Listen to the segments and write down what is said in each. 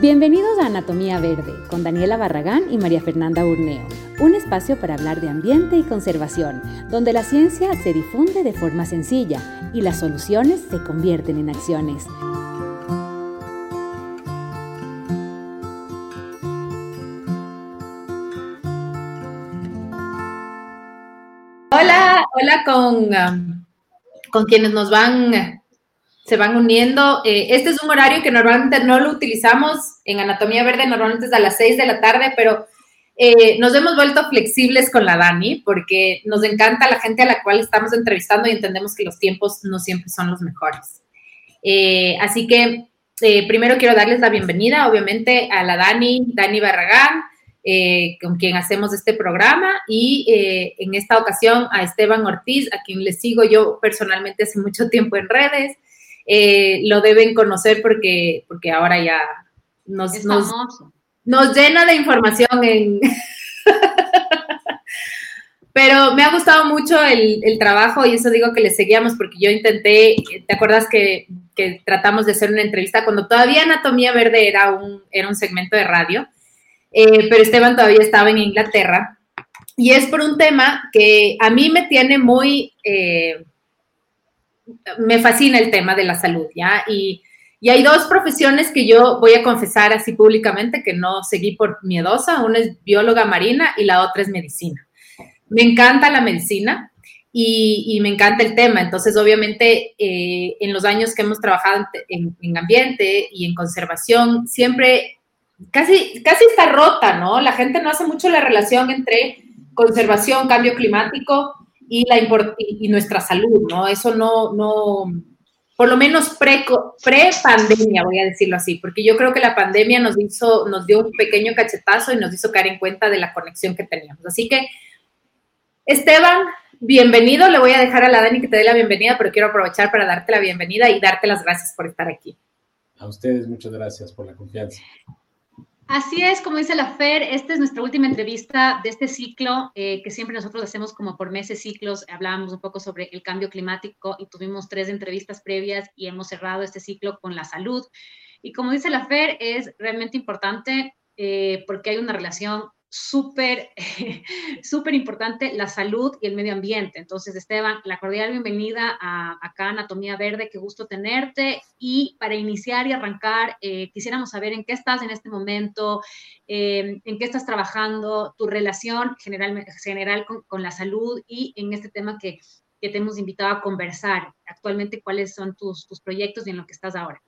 Bienvenidos a Anatomía Verde con Daniela Barragán y María Fernanda Urneo, un espacio para hablar de ambiente y conservación, donde la ciencia se difunde de forma sencilla y las soluciones se convierten en acciones. Hola, hola con, um, con quienes nos van se van uniendo. Eh, este es un horario que normalmente no lo utilizamos en Anatomía Verde, normalmente es a las 6 de la tarde, pero eh, nos hemos vuelto flexibles con la Dani porque nos encanta la gente a la cual estamos entrevistando y entendemos que los tiempos no siempre son los mejores. Eh, así que primero quiero darles la bienvenida, obviamente, a la Dani, Dani Barragán, con quien hacemos este programa, y en esta ocasión a Esteban Ortiz, a quien le sigo yo personalmente hace mucho tiempo en redes. Eh, lo deben conocer porque, porque ahora ya nos, nos, llena de información en... Pero me ha gustado mucho el, trabajo y eso digo que le seguíamos porque yo intenté, ¿te acuerdas que, tratamos de hacer una entrevista cuando todavía Anatomía Verde era un, era un segmento de radio? Eh, pero Esteban todavía estaba en Inglaterra y es por un tema que a mí me tiene muy... Eh, me fascina el tema de la salud, ¿ya? Y, hay dos profesiones que yo voy a confesar así públicamente que no seguí por miedosa. Una es bióloga marina y la otra es medicina. Me encanta la medicina y, me encanta el tema. Entonces, obviamente, eh, en los años que hemos trabajado en, en, ambiente y en conservación, siempre casi, casi está rota, ¿no? La gente no hace mucho la relación entre conservación, cambio climático y, la y nuestra salud, ¿no? Eso no, no por lo menos pre-pandemia, voy a decirlo así, porque yo creo que la pandemia nos hizo, nos dio un pequeño cachetazo y nos hizo caer en cuenta de la conexión que teníamos. Así que, Esteban, bienvenido. Le voy a dejar a la Dani que te dé la bienvenida, pero quiero aprovechar para darte la bienvenida y darte las gracias por estar aquí. A ustedes, muchas gracias por la confianza. Así es, como dice la Fer, esta es nuestra última entrevista de este ciclo, eh, que siempre nosotros hacemos como por meses ciclos. Hablábamos un poco sobre el cambio climático y tuvimos tres entrevistas previas y hemos cerrado este ciclo con la salud. Y como dice la Fer, es realmente importante eh, porque hay una relación súper, súper importante la salud y el medio ambiente. Entonces, Esteban, la cordial bienvenida a acá Anatomía Verde, qué gusto tenerte. Y para iniciar y arrancar, eh, quisiéramos saber en qué estás en este momento, eh, en qué estás trabajando, tu relación general, general con, la salud y en este tema que, te hemos invitado a conversar. Actualmente, ¿cuáles son tus, tus proyectos y en lo que estás ahora?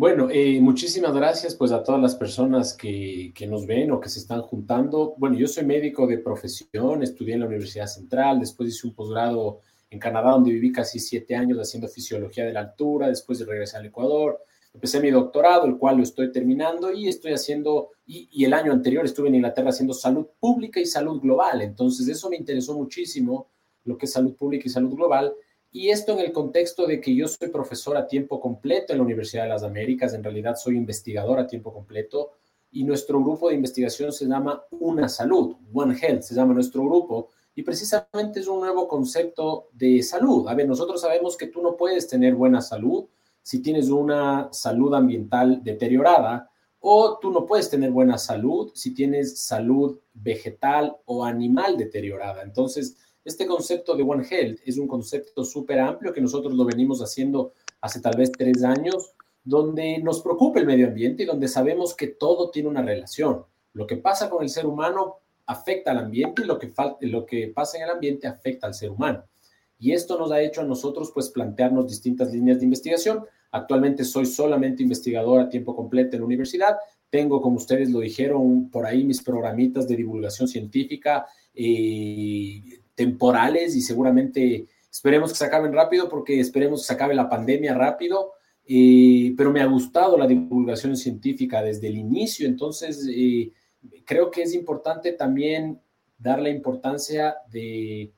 Bueno, eh, muchísimas gracias pues a todas las personas que, que, nos ven o que se están juntando. Bueno, yo soy médico de profesión, estudié en la Universidad Central, después hice un posgrado en Canadá donde viví casi siete años haciendo fisiología de la altura, después de regresar al Ecuador. Empecé mi doctorado, el cual lo estoy terminando y estoy haciendo, y, y el año anterior estuve en Inglaterra haciendo salud pública y salud global. Entonces eso me interesó muchísimo, lo que es salud pública y salud global. Y esto en el contexto de que yo soy profesor a tiempo completo en la Universidad de las Américas, en realidad soy investigador a tiempo completo y nuestro grupo de investigación se llama Una Salud, One Health, se llama nuestro grupo, y precisamente es un nuevo concepto de salud. A ver, nosotros sabemos que tú no puedes tener buena salud si tienes una salud ambiental deteriorada, o tú no puedes tener buena salud si tienes salud vegetal o animal deteriorada. Entonces, este concepto de One Health es un concepto súper amplio que nosotros lo venimos haciendo hace tal vez tres años, donde nos preocupa el medio ambiente y donde sabemos que todo tiene una relación. Lo que pasa con el ser humano afecta al ambiente y lo que, lo que pasa en el ambiente afecta al ser humano. Y esto nos ha hecho a nosotros pues plantearnos distintas líneas de investigación. Actualmente soy solamente investigador a tiempo completo en la universidad. Tengo, como ustedes lo dijeron, por ahí mis programitas de divulgación científica, eh, temporales y seguramente esperemos que se acaben rápido porque esperemos que se acabe la pandemia rápido. Eh, pero me ha gustado la divulgación científica desde el inicio, entonces eh, creo que es importante también dar la importancia de,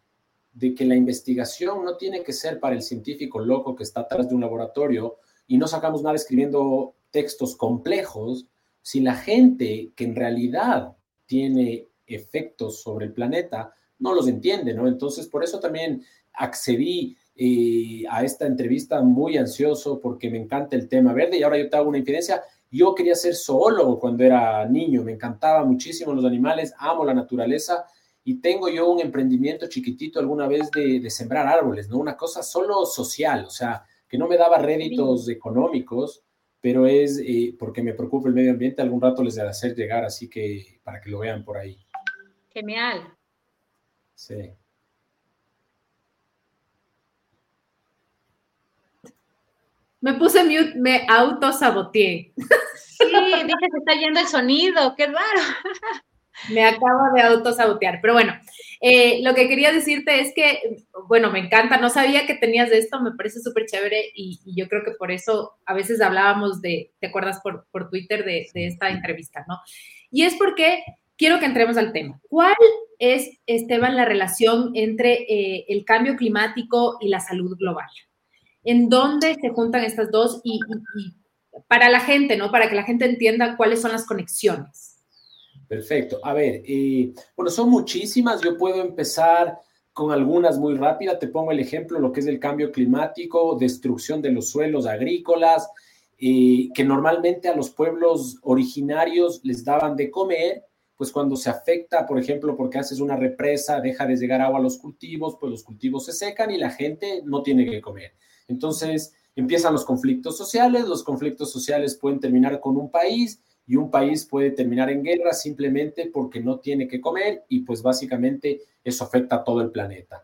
de, que la investigación no tiene que ser para el científico loco que está atrás de un laboratorio y no sacamos nada escribiendo textos complejos, si la gente que en realidad tiene efectos sobre el planeta no los entiende, ¿no? Entonces, por eso también accedí eh, a esta entrevista muy ansioso porque me encanta el tema verde y ahora yo te hago una infidencia. Yo quería ser zoólogo cuando era niño, me encantaba muchísimo los animales, amo la naturaleza y tengo yo un emprendimiento chiquitito alguna vez de, sembrar árboles, ¿no? Una cosa solo social, o sea, que no me daba réditos económicos, pero es eh, porque me preocupa el medio ambiente, algún rato les a hacer llegar, así que para que lo vean por ahí. Genial. Sí. Me puse mute, me autosaboteé. Sí, dije que está yendo el sonido, qué raro. Me acabo de autosabotear, pero bueno, eh, lo que quería decirte es que, bueno, me encanta, no sabía que tenías de esto, me parece súper chévere y, yo creo que por eso a veces hablábamos de, ¿te acuerdas por, por Twitter de, esta entrevista, no? Y es porque quiero que entremos al tema. ¿Cuál es, Esteban, la relación entre eh, el cambio climático y la salud global? ¿En dónde se juntan estas dos y, para la gente, ¿no? Para que la gente entienda cuáles son las conexiones. Perfecto. A ver, eh, bueno, son muchísimas. Yo puedo empezar con algunas muy rápidas. Te pongo el ejemplo, lo que es el cambio climático, destrucción de los suelos agrícolas, eh, que normalmente a los pueblos originarios les daban de comer, pues cuando se afecta, por ejemplo, porque haces una represa, deja de llegar agua a los cultivos, pues los cultivos se secan y la gente no tiene que comer. Entonces empiezan los conflictos sociales, los conflictos sociales pueden terminar con un país y un país puede terminar en guerra simplemente porque no tiene que comer y pues básicamente eso afecta a todo el planeta.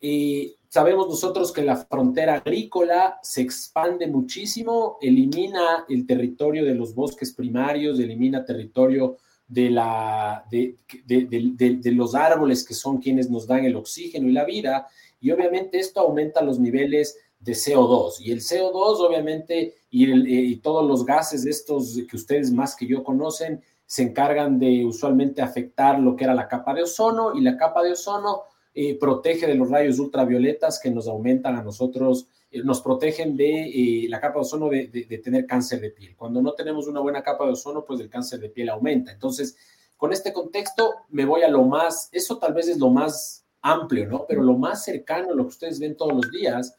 Y sabemos nosotros que la frontera agrícola se expande muchísimo, elimina el territorio de los bosques primarios, elimina territorio de, la, de, de, los árboles que son quienes nos dan el oxígeno y la vida, y obviamente esto aumenta los niveles de CO2. Y el CO2, obviamente, y, y, todos los gases estos que ustedes más que yo conocen, se encargan de usualmente afectar lo que era la capa de ozono y la capa de ozono eh, protege de los rayos ultravioletas que nos aumentan a nosotros, eh, nos protegen de eh, la capa de ozono de, tener cáncer de piel. Cuando no tenemos una buena capa de ozono, pues el cáncer de piel aumenta. Entonces, con este contexto me voy a lo más, eso tal vez es lo más amplio, ¿no? Pero lo más cercano, lo que ustedes ven todos los días,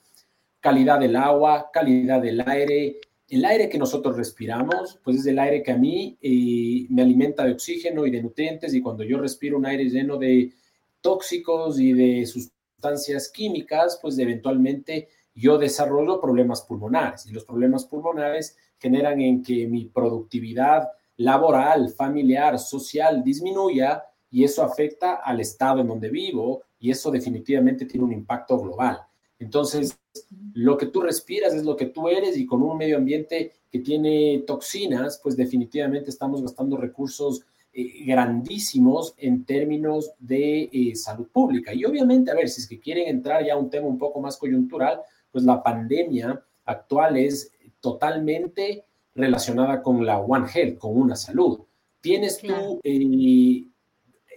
calidad del agua, calidad del aire. El aire que nosotros respiramos, pues es el aire que a mí eh, me alimenta de oxígeno y de nutrientes y cuando yo respiro un aire lleno de tóxicos y de sustancias químicas, pues eventualmente yo desarrollo problemas pulmonares y los problemas pulmonares generan en que mi productividad laboral, familiar, social disminuya y eso afecta al estado en donde vivo y eso definitivamente tiene un impacto global. Entonces, lo que tú respiras es lo que tú eres y con un medio ambiente que tiene toxinas, pues definitivamente estamos gastando recursos eh, grandísimos en términos de eh, salud pública. Y obviamente, a ver, si es que quieren entrar ya a un tema un poco más coyuntural, pues la pandemia actual es totalmente relacionada con la One Health, con una salud. Tienes tú, eh,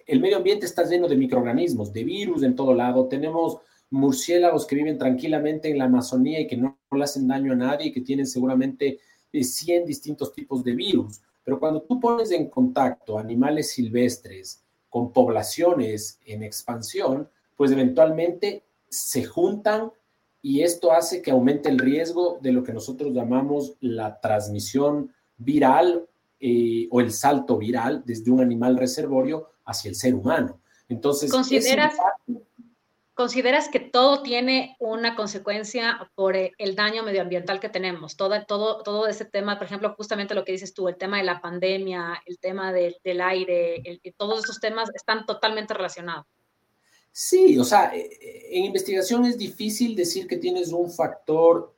el medio ambiente está lleno de microorganismos, de virus en todo lado, tenemos murciélagos que viven tranquilamente en la Amazonía y que no, le hacen daño a nadie y que tienen seguramente 100 eh, distintos tipos de virus. Pero cuando tú pones en contacto animales silvestres con poblaciones en expansión, pues eventualmente se juntan y esto hace que aumente el riesgo de lo que nosotros llamamos la transmisión viral eh, o el salto viral desde un animal reservorio hacia el ser humano. Entonces, ¿consideras, ¿Consideras que todo tiene una consecuencia por eh, el daño medioambiental que tenemos? Todo, todo, todo ese tema, por ejemplo, justamente lo que dices tú, el tema de la pandemia, el tema del aire, todos estos temas están totalmente relacionados. Sí, o sea, eh, eh, en investigación es difícil decir que tienes un factor,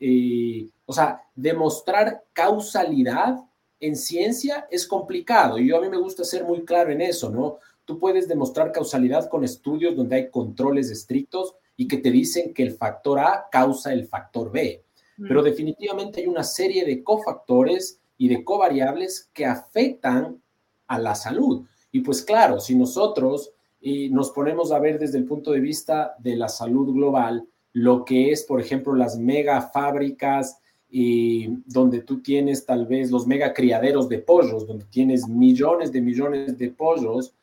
o sea, demostrar causalidad en ciencia es complicado y yo a mí me gusta ser muy claro en eso, ¿no? Tú puedes demostrar causalidad con estudios donde hay controles estrictos y que te dicen que el factor A causa el factor B. Mm. Pero definitivamente hay una serie de cofactores y de covariables que afectan a la salud. Y pues claro, si nosotros eh, nos ponemos a ver desde el punto de vista de la salud global, lo que es, por ejemplo, las mega fábricas, y donde tú tienes tal vez los mega criaderos de pollos, donde tienes millones de millones de pollos,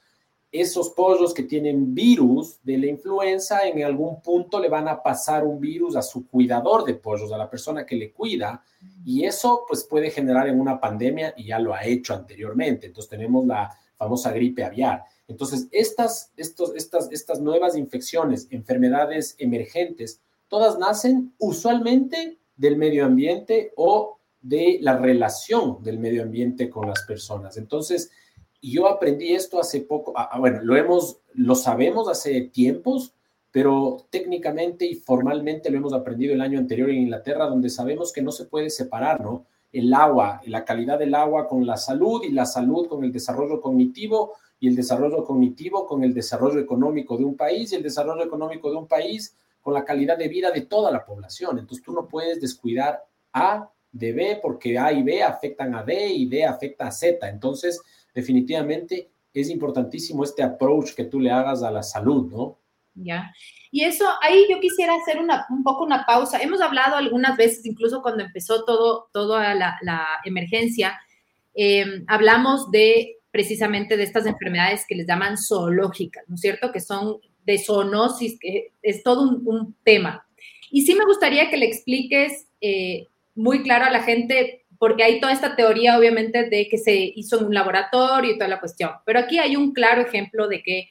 esos pollos que tienen virus de la influenza, en algún punto le van a pasar un virus a su cuidador de pollos, a la persona que le cuida, y eso pues puede generar en una pandemia y ya lo ha hecho anteriormente. Entonces tenemos la famosa gripe aviar. Entonces, estas, estos, estas, estas nuevas infecciones, enfermedades emergentes, todas nacen usualmente del medio ambiente o de la relación del medio ambiente con las personas. Entonces, yo aprendí esto hace poco, ah, ah, bueno, lo hemos, lo sabemos hace tiempos, pero técnicamente y formalmente lo hemos aprendido el año anterior en Inglaterra, donde sabemos que no se puede separar, ¿no? El agua, la calidad del agua con la salud y la salud con el desarrollo cognitivo y el desarrollo cognitivo con el desarrollo económico de un país y el desarrollo económico de un país con la calidad de vida de toda la población. Entonces tú no puedes descuidar A de B porque A y B afectan a D y D afecta a Z. Entonces, definitivamente es importantísimo este approach que tú le hagas a la salud, ¿no? Ya. Y eso, ahí yo quisiera hacer una, un poco una pausa. Hemos hablado algunas veces, incluso cuando empezó todo, toda la, la emergencia, eh, hablamos de precisamente de estas enfermedades que les llaman zoológicas, ¿no es cierto? Que son de zoonosis, que es todo un, tema. Y sí me gustaría que le expliques eh, muy claro a la gente, porque hay toda esta teoría, obviamente, de que se hizo en un laboratorio y toda la cuestión, pero aquí hay un claro ejemplo de que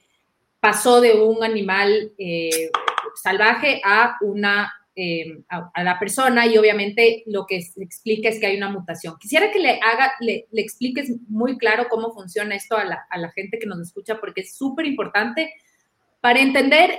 pasó de un animal eh, salvaje a una eh, a, la persona y obviamente lo que explica es que hay una mutación. Quisiera que le haga, le, le expliques muy claro cómo funciona esto a la, a la gente que nos escucha porque es súper importante para entender,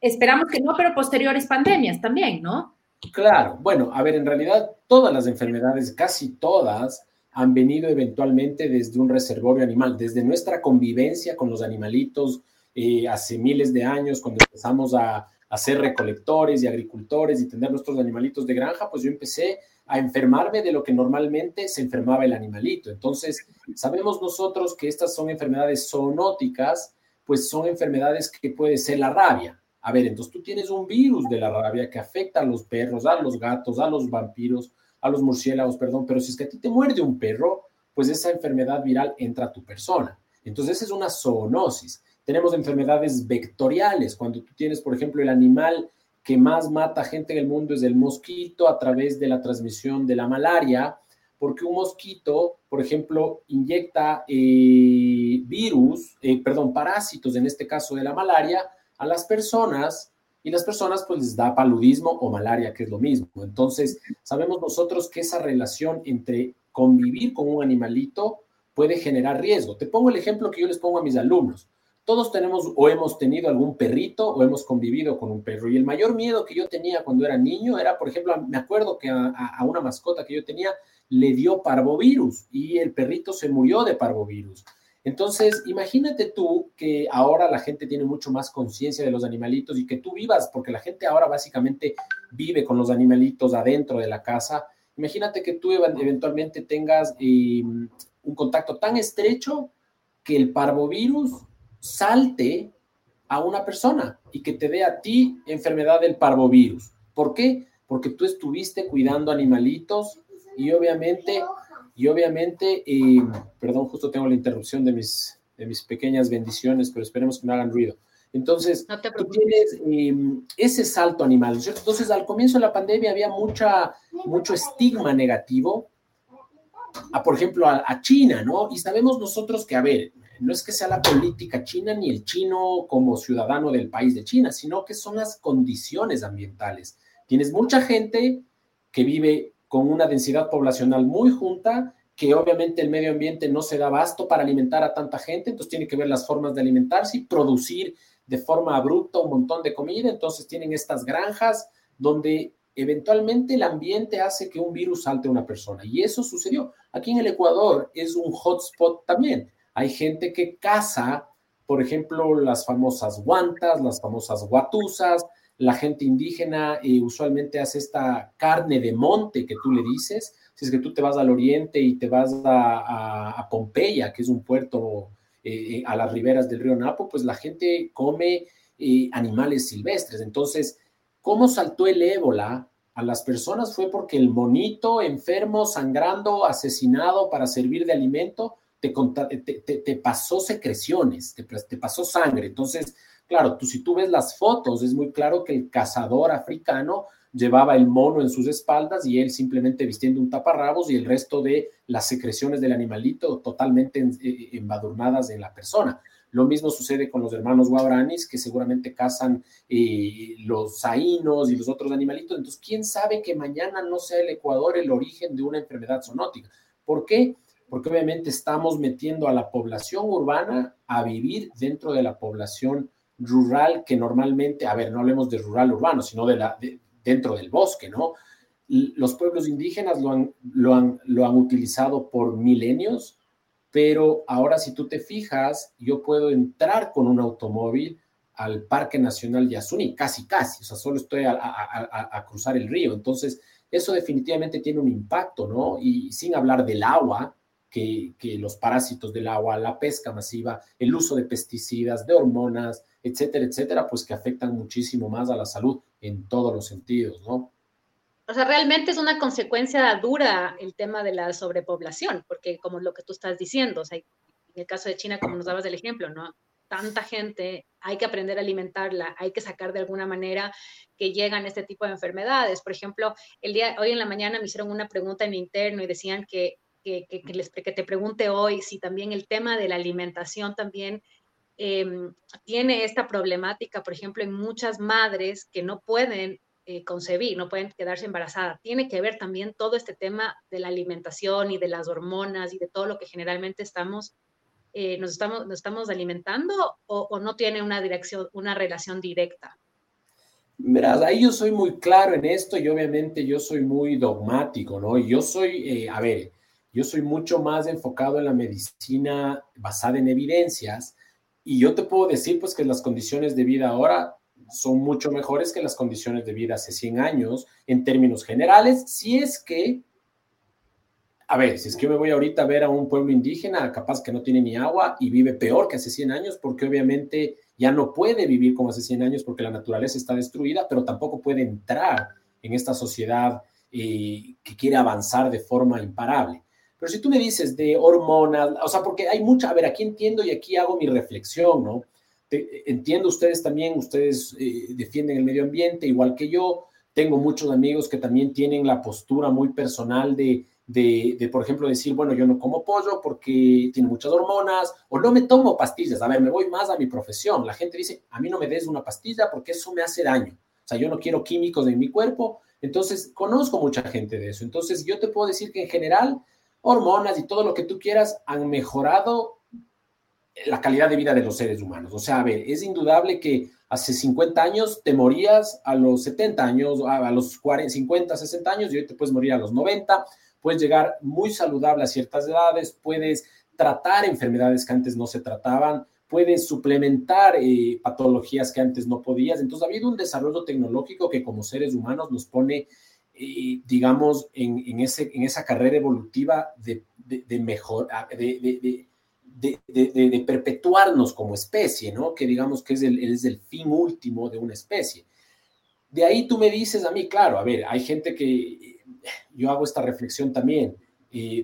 esperamos que no, pero posteriores pandemias también, ¿no? Claro, bueno, a ver, en realidad todas las enfermedades, casi todas, han venido eventualmente desde un reservorio animal, desde nuestra convivencia con los animalitos eh, hace miles de años, cuando empezamos a a ser recolectores y agricultores y tener nuestros animalitos de granja, pues yo empecé a enfermarme de lo que normalmente se enfermaba el animalito. Entonces, sabemos nosotros que estas son enfermedades zoonóticas, pues son enfermedades que puede ser la rabia. A ver, entonces tú tienes un virus de la rabia que afecta a los perros, a los gatos, a los vampiros, a los murciélagos, perdón, pero si es que a ti te muerde un perro, pues esa enfermedad viral entra a tu persona. Entonces, esa es una zoonosis. Tenemos enfermedades vectoriales, cuando tú tienes, por ejemplo, el animal que más mata gente en el mundo es el mosquito a través de la transmisión de la malaria, porque un mosquito, por ejemplo, inyecta eh, virus, eh, perdón, parásitos, en este caso de la malaria, a las personas y las personas pues les da paludismo o malaria, que es lo mismo. Entonces, sabemos nosotros que esa relación entre convivir con un animalito puede generar riesgo. Te pongo el ejemplo que yo les pongo a mis alumnos. Todos tenemos o hemos tenido algún perrito o hemos convivido con un perro. Y el mayor miedo que yo tenía cuando era niño era, por ejemplo, me acuerdo que a, una mascota que yo tenía le dio parvovirus y el perrito se murió de parvovirus. Entonces, imagínate tú que ahora la gente tiene mucho más conciencia de los animalitos y que tú vivas, porque la gente ahora básicamente vive con los animalitos adentro de la casa. Imagínate que tú eventualmente tengas eh, un contacto tan estrecho que el parvovirus salte a una persona y que te dé a ti enfermedad del parvovirus. ¿Por qué? Porque tú estuviste cuidando animalitos y obviamente, y obviamente, eh, perdón, justo tengo la interrupción de mis, de mis pequeñas bendiciones, pero esperemos que no hagan ruido. Entonces, tú tienes em, ese salto animal. Entonces, al comienzo de la pandemia había mucha, mucho estigma negativo, a, por ejemplo, a, a China, ¿no? Y sabemos nosotros que, a ver, no es que sea la política china ni el chino como ciudadano del país de China, sino que son las condiciones ambientales. Tienes mucha gente que vive con una densidad poblacional muy junta, que obviamente el medio ambiente no se da abasto para alimentar a tanta gente, entonces tiene que ver las formas de alimentarse y producir de forma abrupta un montón de comida, entonces tienen estas granjas donde eventualmente el ambiente hace que un virus salte a una persona. Y eso sucedió. Aquí en el Ecuador es un hotspot también. Hay gente que caza, por ejemplo, las famosas guantas, las famosas guatusas, la gente indígena eh, usualmente hace esta carne de monte que tú le dices. Si es que tú te vas al oriente y te vas a, Pompeya, que es un puerto eh, a las riberas del río Napo, pues la gente come eh, animales silvestres. Entonces, ¿cómo saltó el ébola a las personas? Fue porque el monito enfermo, sangrando, asesinado para servir de alimento, te, pasó secreciones, te, te pasó sangre. Entonces, claro, tú si tú ves las fotos, es muy claro que el cazador africano llevaba el mono en sus espaldas y él simplemente vistiendo un taparrabos y el resto de las secreciones del animalito totalmente eh, embadurnadas en la persona. Lo mismo sucede con los hermanos guaranis, que seguramente cazan eh, los zainos y los otros animalitos. Entonces, ¿quién sabe que mañana no sea el Ecuador el origen de una enfermedad zoonótica? ¿Por qué? Porque obviamente estamos metiendo a la población urbana a vivir dentro de la población rural que normalmente, a ver, no hablemos de rural urbano, sino de la, dentro del bosque, ¿no? Los pueblos indígenas lo han, lo han, lo han utilizado por milenios pero ahora si tú te fijas, yo puedo entrar con un automóvil al Parque Nacional Yasuní, casi, casi, o sea, solo estoy a, cruzar el río. Entonces, eso definitivamente tiene un impacto, ¿no? Y sin hablar del agua, que, los parásitos del agua, la pesca masiva, el uso de pesticidas, de hormonas, etcétera, etcétera, pues que afectan muchísimo más a la salud en todos los sentidos, ¿no? o sea, realmente es una consecuencia dura el tema de la sobrepoblación, porque como lo que tú estás diciendo, o sea, en el caso de China, como nos dabas del ejemplo, ¿no? Tanta gente, hay que aprender a alimentarla, hay que sacar de alguna manera que llegan este tipo de enfermedades. Por ejemplo, el día, hoy en la mañana me hicieron una pregunta en interno y decían que, que, que, les, que te pregunte hoy si también el tema de la alimentación también em, tiene esta problemática, por ejemplo, en muchas madres que no pueden eh, concebir, no pueden quedarse embarazadas. Tiene que ver también todo este tema de la alimentación y de las hormonas y de todo lo que generalmente estamos, eh, nos, estamos, nos estamos alimentando o, no tiene una dirección, una relación directa. Verás, ahí yo soy muy claro en esto y obviamente yo soy muy dogmático, ¿no? Yo soy, eh, a ver, yo soy mucho más enfocado en la medicina basada en evidencias y yo te puedo decir pues que las condiciones de vida ahora son mucho mejores que las condiciones de vida hace 100 años en términos generales, si es que, a ver, si es que me voy ahorita a ver a un pueblo indígena, capaz que no tiene ni agua y vive peor que hace 100 años, porque obviamente ya no puede vivir como hace 100 años porque la naturaleza está destruida, pero tampoco puede entrar en esta sociedad eh, que quiere avanzar de forma imparable. Pero si tú me dices de hormonas, o sea, porque hay mucha, a ver, aquí entiendo y aquí hago mi reflexión, ¿no? entiendo ustedes también, ustedes eh, defienden el medio ambiente igual que yo. Tengo muchos amigos que también tienen la postura muy personal de, de, por ejemplo, decir, bueno, yo no como pollo porque tiene muchas hormonas o no me tomo pastillas. A ver, me voy más a mi profesión. La gente dice, a mí no me des una pastilla porque eso me hace daño. O sea, yo no quiero químicos en mi cuerpo. Entonces, conozco mucha gente de eso. Entonces, yo te puedo decir que en general, hormonas y todo lo que tú quieras han mejorado la calidad de vida de los seres humanos. O sea, a ver, es indudable que hace 50 años te morías a los 70 años, a los 40, 50, 60 años y hoy te puedes morir a los 90, puedes llegar muy saludable a ciertas edades, puedes tratar enfermedades que antes no se trataban, puedes suplementar eh, patologías que antes no podías. Entonces ha habido un desarrollo tecnológico que como seres humanos nos pone, eh, digamos, en, ese, en esa carrera evolutiva de, de mejor, de de, perpetuarnos como especie, ¿no? Que digamos que es el, es el fin último de una especie. De ahí tú me dices a mí, claro, a ver, hay gente que yo hago esta reflexión también,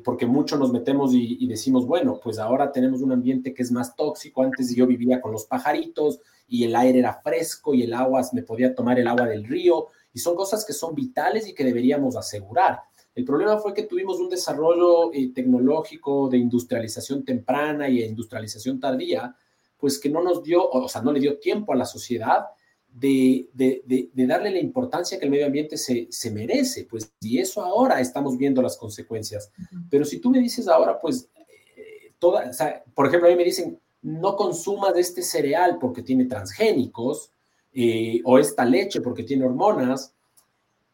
porque mucho nos metemos y, decimos, bueno, pues ahora tenemos un ambiente que es más tóxico. Antes yo vivía con los pajaritos y el aire era fresco y el agua, me podía tomar el agua del río. Y son cosas que son vitales y que deberíamos asegurar. El problema fue que tuvimos un desarrollo eh, tecnológico de industrialización temprana y de industrialización tardía, pues que no nos dio, o sea, no le dio tiempo a la sociedad de, darle la importancia que el medio ambiente se, merece, pues, y eso ahora estamos viendo las consecuencias. Pero si tú me dices ahora, pues, eh, toda, por ejemplo, a mí me dicen, no consumas este cereal porque tiene transgénicos, eh, o esta leche porque tiene hormonas,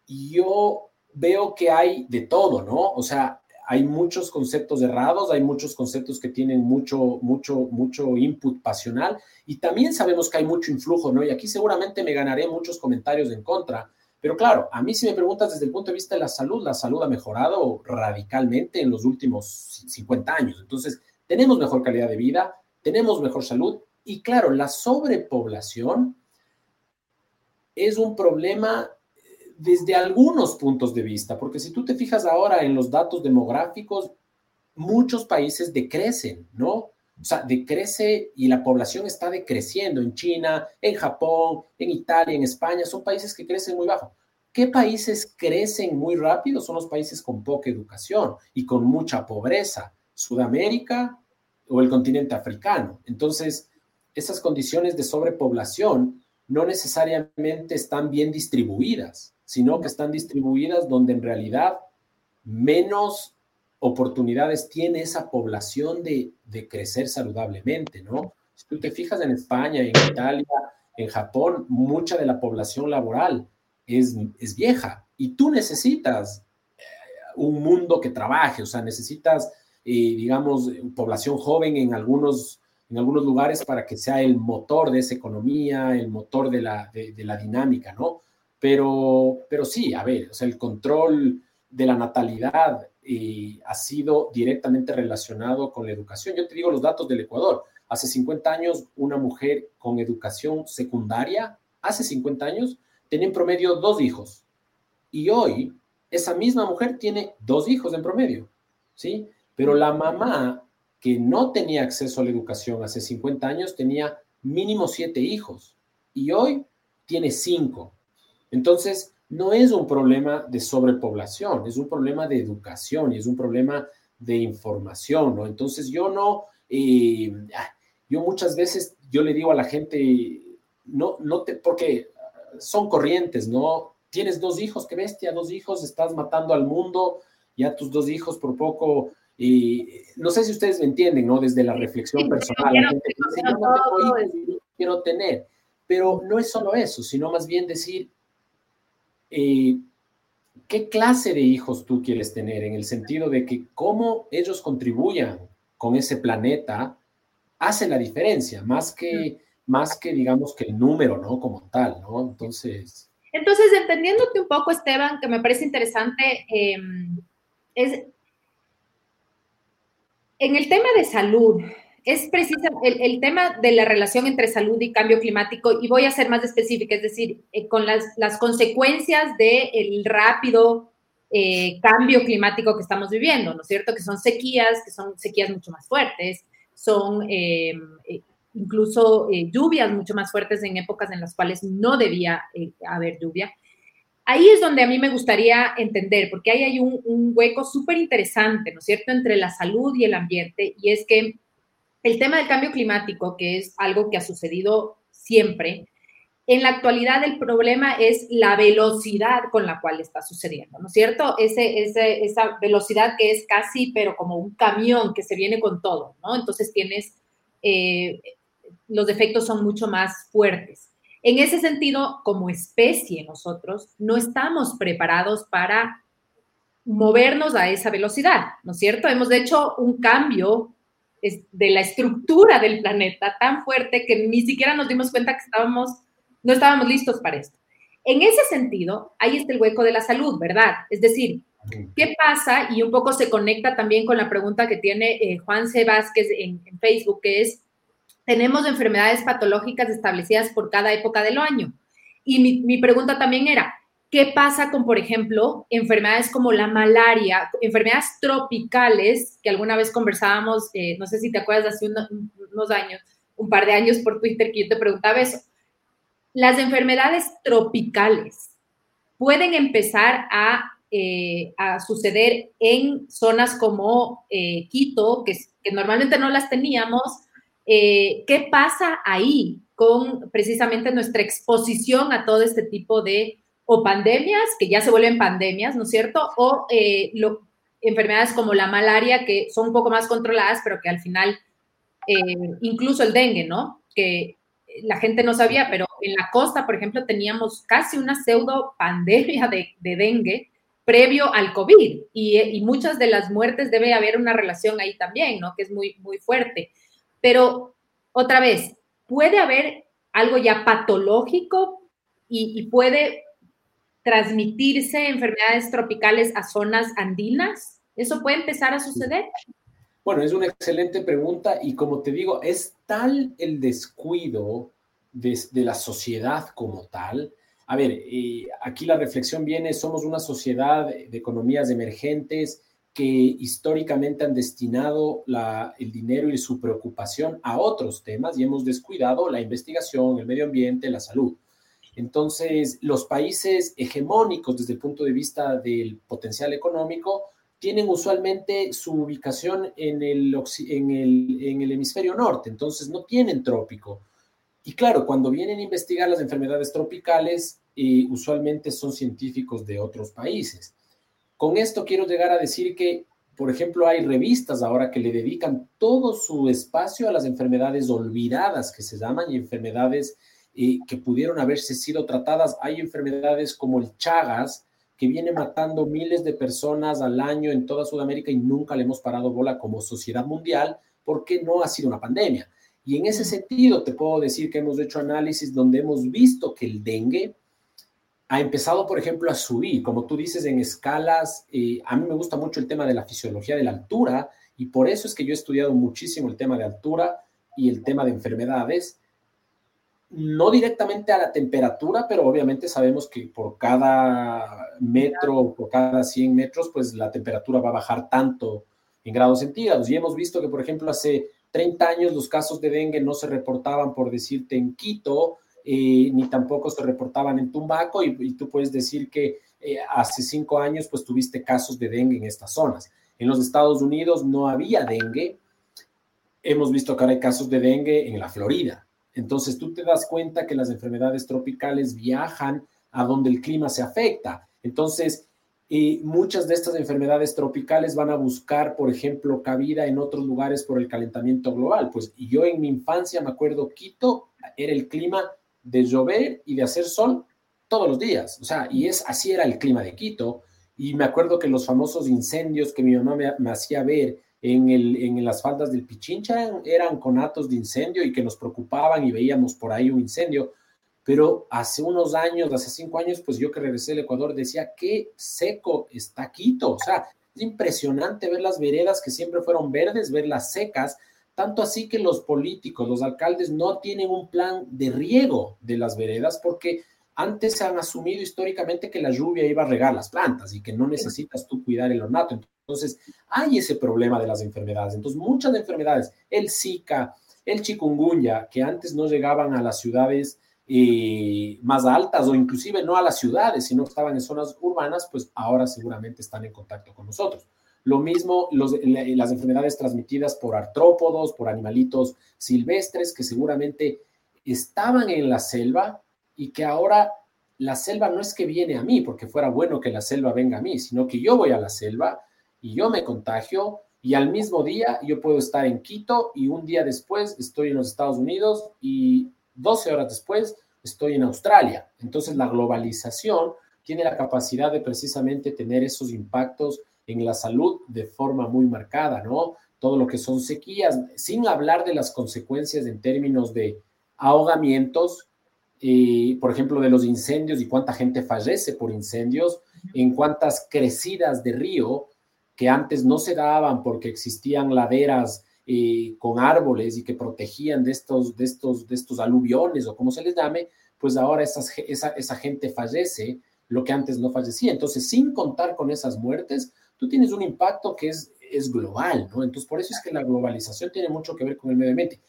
y yo veo que hay de todo, ¿no? O sea, hay muchos conceptos errados, hay muchos conceptos que tienen mucho, mucho, mucho input pasional y también sabemos que hay mucho influjo, ¿no? Y aquí seguramente me ganaré muchos comentarios en contra, pero claro, a mí si me preguntas desde el punto de vista de la salud, la salud ha mejorado radicalmente en los últimos 50 años. Entonces, tenemos mejor calidad de vida, tenemos mejor salud y claro, la sobrepoblación es un problema desde algunos puntos de vista, porque si tú te fijas ahora en los datos demográficos, muchos países decrecen, ¿no? O sea, decrece y la población está decreciendo en China, en Japón, en Italia, en España, son países que crecen muy bajo. ¿Qué países crecen muy rápido? Son los países con poca educación y con mucha pobreza. Sudamérica o el continente africano. Entonces, esas condiciones de sobrepoblación no necesariamente están bien distribuidas, sino que están distribuidas donde en realidad menos oportunidades tiene esa población de, crecer saludablemente, ¿no? Si tú te fijas en España, en Italia, en Japón, mucha de la población laboral es, es vieja y tú necesitas eh, un mundo que trabaje, o sea, necesitas, eh, digamos, población joven en algunos, en algunos lugares para que sea el motor de esa economía, el motor de la, de, la dinámica, ¿no? Pero, pero sí, a ver, o sea, el control de la natalidad eh, ha sido directamente relacionado con la educación. Yo te digo los datos del Ecuador. Hace 50 años, una mujer con educación secundaria, hace 50 años, tenía en promedio dos hijos. Y hoy, esa misma mujer tiene dos hijos en promedio, ¿sí? Pero la mamá que no tenía acceso a la educación hace 50 años tenía mínimo siete hijos y hoy tiene cinco. Entonces, no es un problema de sobrepoblación, es un problema de educación y es un problema de información. Entonces yo no, eh, yo muchas veces, yo le digo a la gente, no, no te, porque son corrientes, ¿no? Tienes dos hijos, qué bestia, dos hijos, estás matando al mundo, ya tus dos hijos por poco, y no sé si ustedes me entienden, ¿no? Desde la reflexión personal, la gente dice, no tengo hijos, quiero tener, pero no es solo eso, sino más bien decir, eh, ¿qué clase de hijos tú quieres tener? En el sentido de que cómo ellos contribuyan con ese planeta hace la diferencia, más que, más que digamos que el número, ¿no? Como tal, ¿no? Entonces... Entonces, entendiéndote un poco, Esteban, que me parece interesante, em, es en el tema de salud, es precisa el, tema de la relación entre salud y cambio climático, y voy a ser más específica, es decir, eh, con las, consecuencias del rápido eh, cambio climático que estamos viviendo, ¿no es cierto? Que son sequías, que son sequías mucho más fuertes, son em, eh, incluso lluvias mucho más fuertes en épocas en las cuales no debía haber lluvia. Ahí es donde a mí me gustaría entender, porque ahí hay un, hueco súper interesante, ¿no es cierto?, entre la salud y el ambiente, y es que el tema del cambio climático, que es algo que ha sucedido siempre, en la actualidad el problema es la velocidad con la cual está sucediendo, ¿no es cierto? Esa velocidad que es casi, pero como un camión que se viene con todo, ¿no? Entonces tienes, eh, los efectos son mucho más fuertes. En ese sentido, como especie nosotros no estamos preparados para movernos a esa velocidad, ¿no es cierto? Hemos hecho un cambio de la estructura del planeta tan fuerte que ni siquiera nos dimos cuenta que estábamos, no estábamos listos para esto. En ese sentido, ahí está el hueco de la salud, ¿verdad? Es decir, ¿qué pasa? Y un poco se conecta también con la pregunta que tiene eh, Juan C. Vázquez en, en Facebook, que es, tenemos enfermedades patológicas establecidas por cada época del año. Y mi, mi pregunta también era, ¿Qué pasa con, por ejemplo, enfermedades como la malaria, enfermedades tropicales, que alguna vez conversábamos, eh, no sé si te acuerdas, hace unos años, un par de años por Twitter, que yo te preguntaba eso. Las enfermedades tropicales pueden empezar a, eh, suceder en zonas como eh, Quito, que, que, normalmente no las teníamos. ¿Qué pasa ahí con precisamente nuestra exposición a todo este tipo de o pandemias, que ya se vuelven pandemias, ¿no es cierto? O eh, enfermedades como la malaria, que son un poco más controladas, pero que al final, eh, incluso el dengue, ¿no? Que la gente no sabía, pero en la costa, por ejemplo, teníamos casi una pseudo pandemia de, dengue previo al COVID y, y, muchas de las muertes debe haber una relación ahí también, ¿no? Que es muy, muy fuerte. Pero otra vez, puede haber algo ya patológico y, puede transmitirse enfermedades tropicales a zonas andinas? ¿Eso puede empezar a suceder? Bueno, es una excelente pregunta y como te digo, es tal el descuido de, la sociedad como tal. A ver, eh, aquí la reflexión viene, somos una sociedad de economías emergentes que históricamente han destinado el dinero y su preocupación a otros temas y hemos descuidado la investigación, el medio ambiente, la salud. Entonces, los países hegemónicos desde el punto de vista del potencial económico tienen usualmente su ubicación en el, hemisferio norte, entonces no tienen trópico. Y claro, cuando vienen a investigar las enfermedades tropicales, eh, usualmente son científicos de otros países. Con esto quiero llegar a decir que, por ejemplo, hay revistas ahora que le dedican todo su espacio a las enfermedades olvidadas, que se llaman, y enfermedades eh, que pudieron haberse sido tratadas. Hay enfermedades como el Chagas, que viene matando miles de personas al año en toda Sudamérica y nunca le hemos parado bola como sociedad mundial porque no ha sido una pandemia. Y en ese sentido te puedo decir que hemos hecho análisis donde hemos visto que el dengue ha empezado, por ejemplo, a subir, como tú dices, en escalas. Eh, a mí me gusta mucho el tema de la fisiología de la altura y por eso es que yo he estudiado muchísimo el tema de altura y el tema de enfermedades. No directamente a la temperatura, pero obviamente sabemos que por cada metro, por cada 100 metros, pues la temperatura va a bajar tanto en grados centígrados. Y hemos visto que, por ejemplo, hace 30 años los casos de dengue no se reportaban, por decirte, en Quito, eh, ni tampoco se reportaban en Tumbaco y, tú puedes decir que eh, hace cinco años pues tuviste casos de dengue en estas zonas. En los Estados Unidos no había dengue. Hemos visto que ahora hay casos de dengue en la Florida. Entonces tú te das cuenta que las enfermedades tropicales viajan a donde el clima se afecta. Entonces, muchas de estas enfermedades tropicales van a buscar, por ejemplo, cabida en otros lugares por el calentamiento global. Pues yo en mi infancia me acuerdo, Quito era el clima de llover y de hacer sol todos los días. O sea, y es así era el clima de Quito. Y me acuerdo que los famosos incendios que mi mamá me, hacía ver en, el, en las faldas del Pichincha eran, conatos de incendio y que nos preocupaban y veíamos por ahí un incendio. Pero hace unos años, hace cinco años, pues yo que regresé al Ecuador decía, qué seco está Quito. O sea, es impresionante ver las veredas que siempre fueron verdes, verlas secas, tanto así que los políticos, los alcaldes no tienen un plan de riego de las veredas porque antes se han asumido históricamente que la lluvia iba a regar las plantas y que no necesitas tú cuidar el ornato. Entonces, hay ese problema de las enfermedades. Entonces, muchas enfermedades, el Zika, el chikungunya, que antes no llegaban a las ciudades eh, más altas o inclusive no a las ciudades, sino estaban en zonas urbanas, pues ahora seguramente están en contacto con nosotros. Lo mismo las enfermedades transmitidas por artrópodos, por animalitos silvestres que seguramente estaban en la selva y que ahora la selva no es que viene a mí, porque fuera bueno que la selva venga a mí, sino que yo voy a la selva y yo me contagio y al mismo día yo puedo estar en Quito y un día después estoy en los Estados Unidos y 12 horas después estoy en Australia. Entonces la globalización tiene la capacidad de precisamente tener esos impactos en la salud de forma muy marcada, ¿no? Todo lo que son sequías, sin hablar de las consecuencias en términos de ahogamientos, eh, por ejemplo, de los incendios y cuánta gente fallece por incendios, en cuántas crecidas de río que antes no se daban porque existían laderas eh, con árboles y que protegían de estos, de, estos, de estos aluviones o como se les llame, pues ahora esa, esa gente fallece, lo que antes no fallecía. Entonces, sin contar con esas muertes, tú tienes un impacto que es, es global, ¿no? Entonces, por eso es que la globalización tiene mucho que ver con el medio ambiente.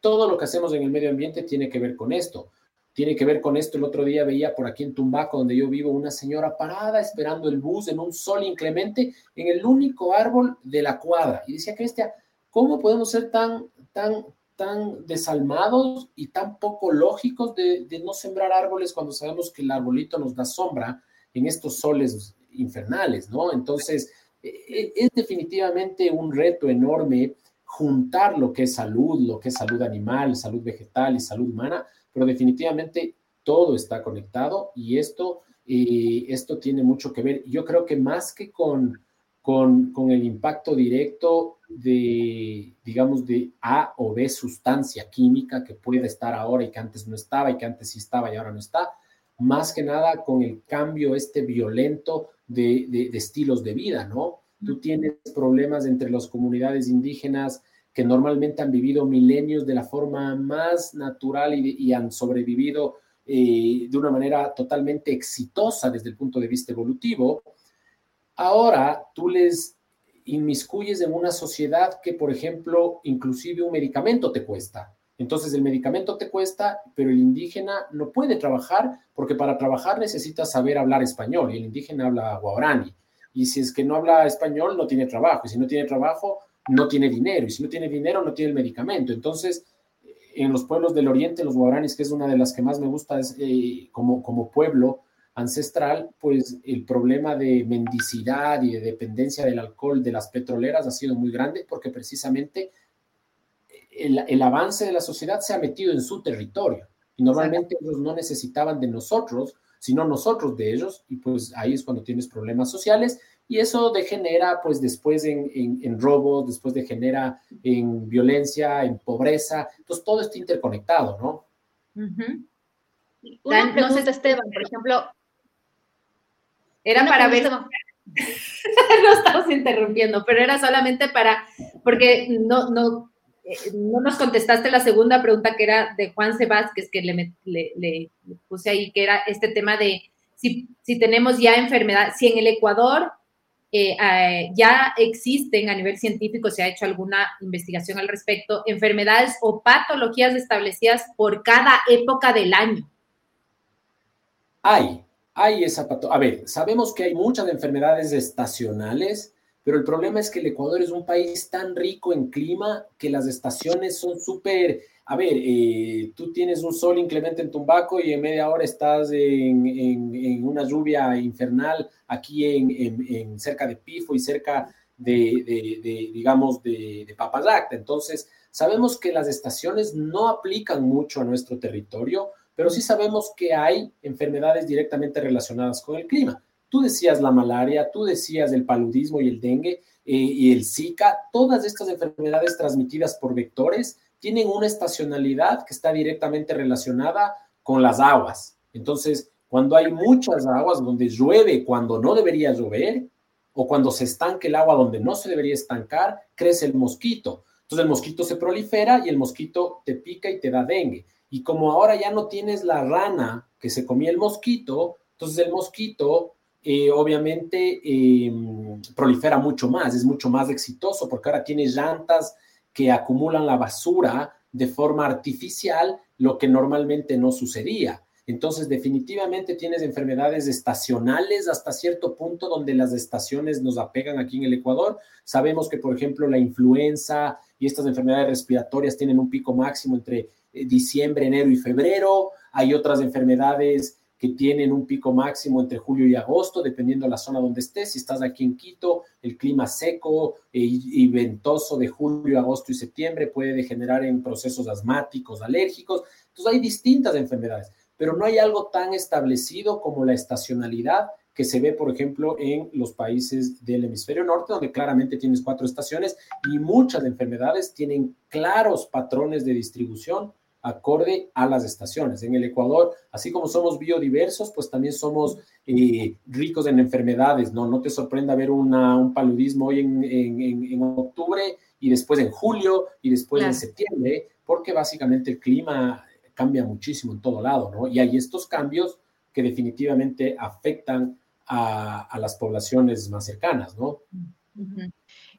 Todo lo que hacemos en el medio ambiente tiene que ver con esto. Tiene que ver con esto. El otro día veía por aquí en Tumbaco, donde yo vivo, una señora parada esperando el bus en un sol inclemente en el único árbol de la cuadra. Y decía, Cristian, ¿cómo podemos ser tan, tan, tan desalmados y tan poco lógicos de, de, no sembrar árboles cuando sabemos que el arbolito nos da sombra en estos soles infernales, ¿no? Entonces, e, e, es definitivamente un reto enorme juntar lo que es salud, lo que es salud animal, salud vegetal y salud humana, pero definitivamente todo está conectado y esto, eh, esto tiene mucho que ver. Yo creo que más que con, con, con, el impacto directo de, digamos, de A o B sustancia química que puede estar ahora y que antes no estaba y que antes sí estaba y ahora no está, más que nada con el cambio este violento de, estilos de vida, ¿no? Tú tienes problemas entre las comunidades indígenas que normalmente han vivido milenios de la forma más natural y, han sobrevivido eh, de una manera totalmente exitosa desde el punto de vista evolutivo. Ahora tú les inmiscuyes en una sociedad que, por ejemplo, inclusive un medicamento te cuesta. Entonces el medicamento te cuesta, pero el indígena no puede trabajar porque para trabajar necesita saber hablar español y el indígena habla guarani. Y si es que no habla español, no tiene trabajo. Y si no tiene trabajo, no tiene dinero. Y si no tiene dinero, no tiene el medicamento. Entonces, en los pueblos del oriente, los guaranis, que es una de las que más me gusta es, eh, como, como pueblo ancestral, pues el problema de mendicidad y de dependencia del alcohol de las petroleras ha sido muy grande porque precisamente el, avance de la sociedad se ha metido en su territorio. Y normalmente ellos no necesitaban de nosotros, sino nosotros de ellos. Y pues ahí es cuando tienes problemas sociales. Y eso degenera pues después en, en, robos, después degenera en violencia, en pobreza, entonces todo está interconectado, ¿no? Una pregunta, Esteban, por ejemplo. Era para ver... no estamos interrumpiendo, pero era solamente para, porque no, no, eh, no nos contestaste la segunda pregunta que era de Juan Sebas, que le, le, puse ahí, que era este tema de si, si tenemos ya enfermedad, si en el Ecuador eh, eh, ya existen a nivel científico, se ha hecho alguna investigación al respecto, enfermedades o patologías establecidas por cada época del año. Hay, hay esa patología. A ver, sabemos que hay muchas enfermedades estacionales pero el problema es que el Ecuador es un país tan rico en clima que las estaciones son súper, a ver, eh, tú tienes un sol inclemente en Tumbaco y en media hora estás en, una lluvia infernal aquí en, cerca de Pifo y cerca de, digamos, de, de. Entonces, sabemos que las estaciones no aplican mucho a nuestro territorio, pero sí sabemos que hay enfermedades directamente relacionadas con el clima. Tú decías la malaria, tú decías el paludismo y el dengue eh, y el Zika, todas estas enfermedades transmitidas por vectores tienen una estacionalidad que está directamente relacionada con las aguas. Entonces, cuando hay muchas aguas donde llueve cuando no debería llover, o cuando se estanque el agua donde no se debería estancar, crece el mosquito. Entonces el mosquito se prolifera y el mosquito te pica y te da dengue. Y como ahora ya no tienes la rana que se comía el mosquito, entonces el mosquito eh, obviamente em, prolifera mucho más, es mucho más exitoso porque ahora tiene llantas que acumulan la basura de forma artificial, lo que normalmente no sucedía. Entonces, definitivamente tienes enfermedades estacionales hasta cierto punto donde las estaciones nos apegan aquí en el Ecuador. Sabemos que, por ejemplo, la influenza y estas enfermedades respiratorias tienen un pico máximo entre eh, diciembre, enero y febrero. Hay otras enfermedades que tienen un pico máximo entre julio y agosto, dependiendo de la zona donde estés. Si estás aquí en Quito, el clima seco eh, y, ventoso de julio, agosto y septiembre puede degenerar en procesos asmáticos, alérgicos. Entonces hay distintas enfermedades, pero no hay algo tan establecido como la estacionalidad que se ve, por ejemplo, en los países del hemisferio norte, donde claramente tienes cuatro estaciones y muchas enfermedades tienen claros patrones de distribución acorde a las estaciones. En el Ecuador, así como somos biodiversos, pues también somos eh, ricos en enfermedades, ¿no? No te sorprenda ver un paludismo hoy en, octubre y después en julio y después en septiembre, porque básicamente el clima cambia muchísimo en todo lado, ¿no? Y hay estos cambios que definitivamente afectan a, las poblaciones más cercanas, ¿no?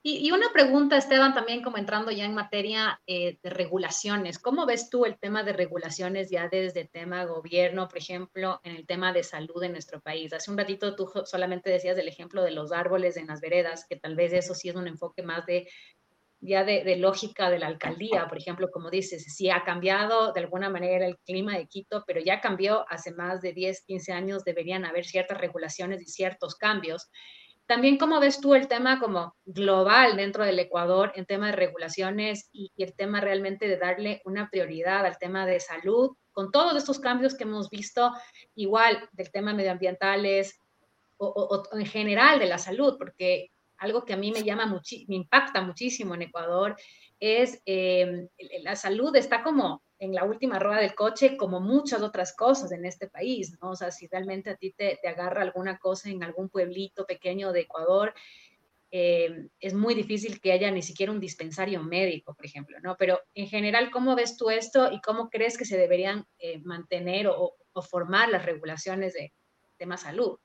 Y, una pregunta, Esteban, también como entrando ya en materia eh, de regulaciones. ¿Cómo ves tú el tema de regulaciones ya desde tema gobierno, por ejemplo, en el tema de salud en nuestro país? Hace un ratito tú solamente decías del ejemplo de los árboles en las veredas, que tal vez eso sí es un enfoque más de ya de, lógica de la alcaldía, por ejemplo, como dices, sí ha cambiado de alguna manera el clima de Quito, pero ya cambió hace más de 10, 15 años, deberían haber ciertas regulaciones y ciertos cambios. También, ¿cómo ves tú el tema como global dentro del Ecuador en tema de regulaciones y, el tema realmente de darle una prioridad al tema de salud, con todos estos cambios que hemos visto, igual del tema medioambientales o, en general de la salud, porque algo que a mí me llama me impacta muchísimo en Ecuador es eh, la salud está como en la última rueda del coche, como muchas otras cosas en este país, ¿no? O sea, si realmente a ti te, agarra alguna cosa en algún pueblito pequeño de Ecuador, eh, es muy difícil que haya ni siquiera un dispensario médico, por ejemplo, ¿no? Pero en general, ¿cómo ves tú esto y cómo crees que se deberían eh, mantener o, formar las regulaciones de tema salud?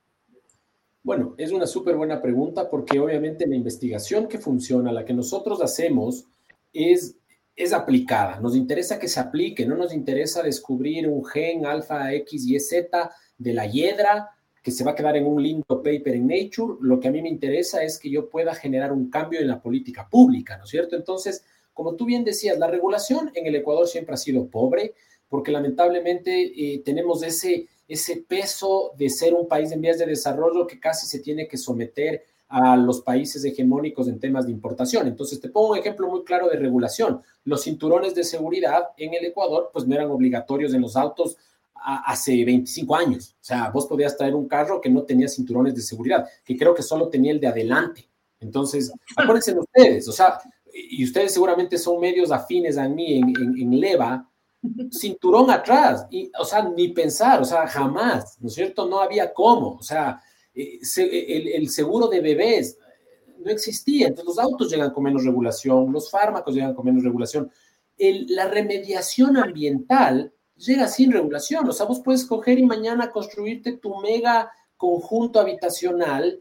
Bueno, es una súper buena pregunta porque obviamente la investigación que funciona, la que nosotros hacemos, es, es aplicada. Nos interesa que se aplique, no nos interesa descubrir un gen alfa X y Z de la hiedra que se va a quedar en un lindo paper en Nature. Lo que a mí me interesa es que yo pueda generar un cambio en la política pública, ¿no es cierto? Entonces, como tú bien decías, la regulación en el Ecuador siempre ha sido pobre porque lamentablemente eh, tenemos ese ese peso de ser un país en vías de desarrollo que casi se tiene que someter a los países hegemónicos en temas de importación. Entonces, te pongo un ejemplo muy claro de regulación. Los cinturones de seguridad en el Ecuador, pues no eran obligatorios en los autos hace 25 años. O sea, vos podías traer un carro que no tenía cinturones de seguridad, que creo que solo tenía el de adelante. Entonces, acuérdense ustedes, o sea, y ustedes seguramente son medios afines a mí en, en, en Leva, cinturón atrás, y, o sea, ni pensar, o sea, jamás, ¿no es cierto? No había cómo, o sea, eh, el, seguro de bebés no existía, entonces los autos llegan con menos regulación, los fármacos llegan con menos regulación, la remediación ambiental llega sin regulación, o sea, vos puedes coger y mañana construirte tu mega conjunto habitacional,